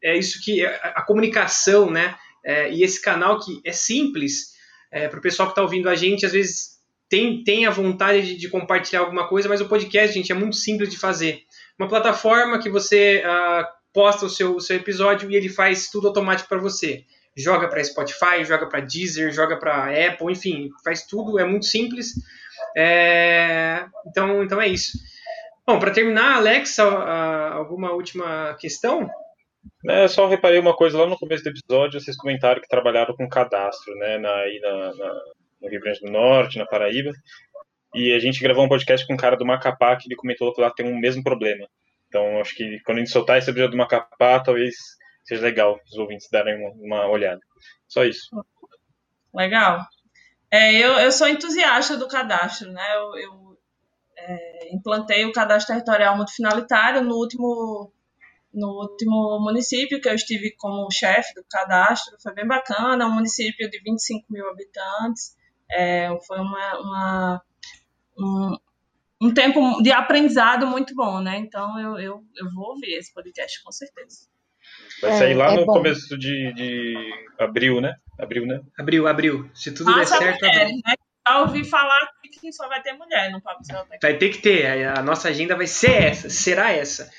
Speaker 1: é isso que a, a comunicação, né? É, e esse canal que é simples é, para o pessoal que está ouvindo a gente, às vezes tem, tem a vontade de, de, compartilhar alguma coisa, mas o podcast, gente, é muito simples de fazer. Uma plataforma que você uh, posta o seu, o seu episódio e ele faz tudo automático para você. Joga para Spotify, joga para Deezer, joga para Apple, enfim, faz tudo, é muito simples. É, então, então é isso. Bom, para terminar, Alex, alguma última questão?
Speaker 2: É, só reparei uma coisa lá no começo do episódio, vocês comentaram que trabalharam com cadastro, né, na, aí na, na, no Rio Grande do Norte, na Paraíba, e a gente gravou um podcast com um cara do Macapá que ele comentou que lá tem o mesmo problema. Então, acho que quando a gente soltar esse episódio do Macapá, talvez seja legal os ouvintes darem uma, uma olhada. Só isso.
Speaker 3: Legal. É, eu, eu sou entusiasta do cadastro, né? Eu, eu é, implantei o cadastro territorial multifinalitário no último no último município que eu estive como chefe do cadastro, foi bem bacana, um município de 25 mil habitantes, é, foi uma, uma um, um, tempo de aprendizado muito bom, né? Então eu, eu, eu vou ouvir esse podcast com certeza.
Speaker 2: Vai sair lá é no bom. começo de, de abril, né? Abril, né?
Speaker 1: Abril, abril. Se tudo der certo. Mulher,
Speaker 3: né? Já ouvi falar que só vai ter mulher no Papo
Speaker 1: Vai ter que ter. A nossa agenda vai ser essa, será essa.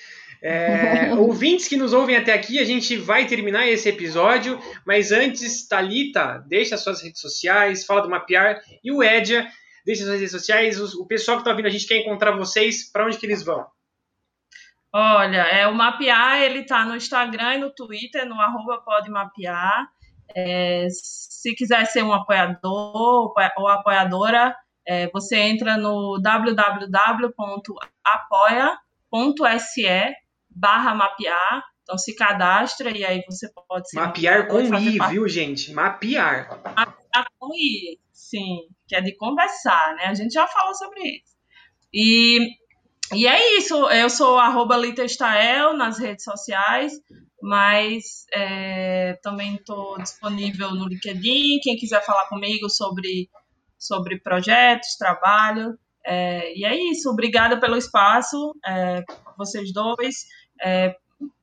Speaker 1: É, [LAUGHS] ouvintes que nos ouvem até aqui, a gente vai terminar esse episódio, mas antes, Talita, deixa suas redes sociais, fala do Mapear e o Edia, deixa suas redes sociais. O, o pessoal que está ouvindo a gente quer encontrar vocês, para onde que eles vão?
Speaker 3: Olha, é o Mapear, ele está no Instagram e no Twitter, no arroba podemapear. É, se quiser ser um apoiador ou apoiadora, é, você entra no www.apoia.se barra mapear. Então se cadastra e aí você pode.
Speaker 1: Mapear com I, parte... viu, gente? Mapear.
Speaker 3: Mapear com I, sim. Que é de conversar, né? A gente já falou sobre isso. E, e é isso. Eu sou arroba Litestael nas redes sociais, mas é, também estou disponível no LinkedIn. Quem quiser falar comigo sobre, sobre projetos, trabalho. É, e é isso. Obrigada pelo espaço, é, vocês dois. É,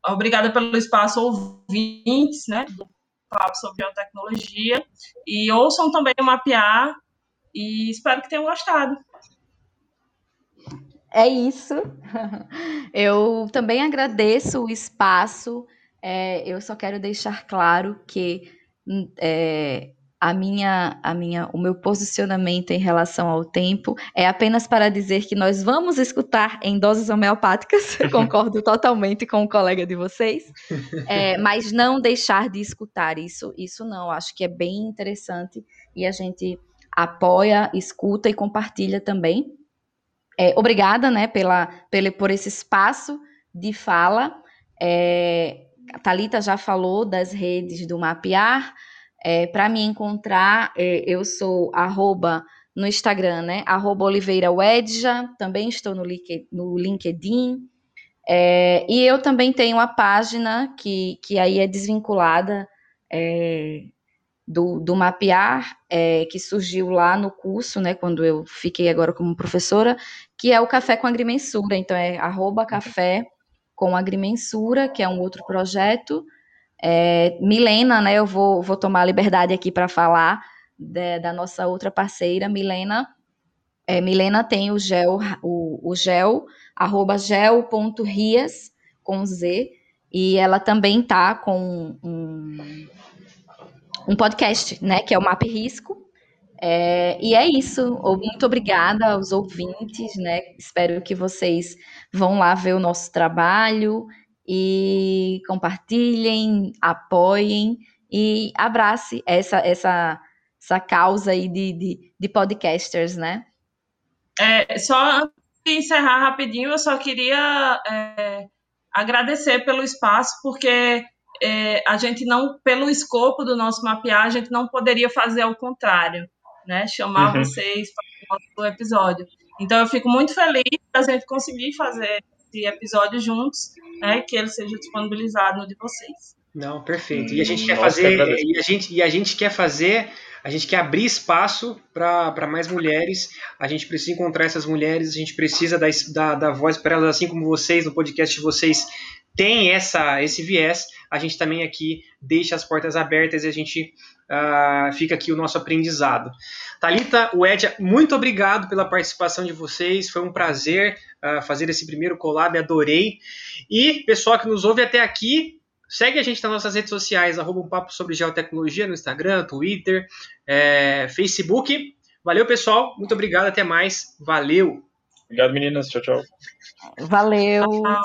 Speaker 3: obrigada pelo espaço, ouvintes, né, do Papo sobre Biotecnologia. E ouçam também o Mapear e espero que tenham gostado.
Speaker 4: É isso. [LAUGHS] Eu também agradeço o espaço. É, eu só quero deixar claro que é, a minha, a minha, o meu posicionamento em relação ao tempo é apenas para dizer que nós vamos escutar em doses homeopáticas, [LAUGHS] concordo totalmente com o colega de vocês, [LAUGHS] é, mas não deixar de escutar isso, isso não, acho que é bem interessante e a gente apoia, escuta e compartilha também. É, obrigada, né, pela, pela, por esse espaço de fala. É, a Thalita já falou das redes do Mapear, é, para me encontrar, é, eu sou arroba no Instagram, né? Arroba Oliveira Wedja, também estou no, LinkedIn. É, e eu também tenho a página que, que aí é desvinculada é, do, do mapear, é, que surgiu lá no curso, né? Quando eu fiquei agora como professora, que é o Café com Agrimensura. Então é arroba café com agrimensura, que é um outro projeto. É, Milena, né, eu vou, vou tomar a liberdade aqui para falar de, da nossa outra parceira, Milena. É, Milena tem o gel, o, o gel, arroba gel.rias, com Z, e ela também tá com um, um podcast, né, que é o Map Risco, é, e é isso. Muito obrigada aos ouvintes, né? Espero que vocês vão lá ver o nosso trabalho e compartilhem, apoiem e abrace essa, essa, essa causa aí de, de, de podcasters, né?
Speaker 3: É, só encerrar rapidinho, eu só queria é, agradecer pelo espaço, porque é, a gente não, pelo escopo do nosso mapear, a gente não poderia fazer ao contrário, né? Chamar uhum. vocês para o episódio. Então eu fico muito feliz da gente conseguir fazer episódio juntos, né, que ele seja disponibilizado no de vocês.
Speaker 1: Não, perfeito. E a gente quer fazer, e a gente, e a gente quer fazer, a gente quer abrir espaço para mais mulheres. A gente precisa encontrar essas mulheres, a gente precisa dar, dar, dar voz para elas, assim como vocês, no podcast de vocês, tem essa, esse viés. A gente também aqui deixa as portas abertas e a gente uh, fica aqui o nosso aprendizado. Talita, Wedia, muito obrigado pela participação de vocês. Foi um prazer uh, fazer esse primeiro collab, adorei. E pessoal que nos ouve até aqui, Segue a gente nas nossas redes sociais, arroba um papo sobre geotecnologia no Instagram, Twitter, é, Facebook. Valeu, pessoal. Muito obrigado. Até mais. Valeu.
Speaker 2: Obrigado, meninas. Tchau, tchau.
Speaker 4: Valeu. tchau.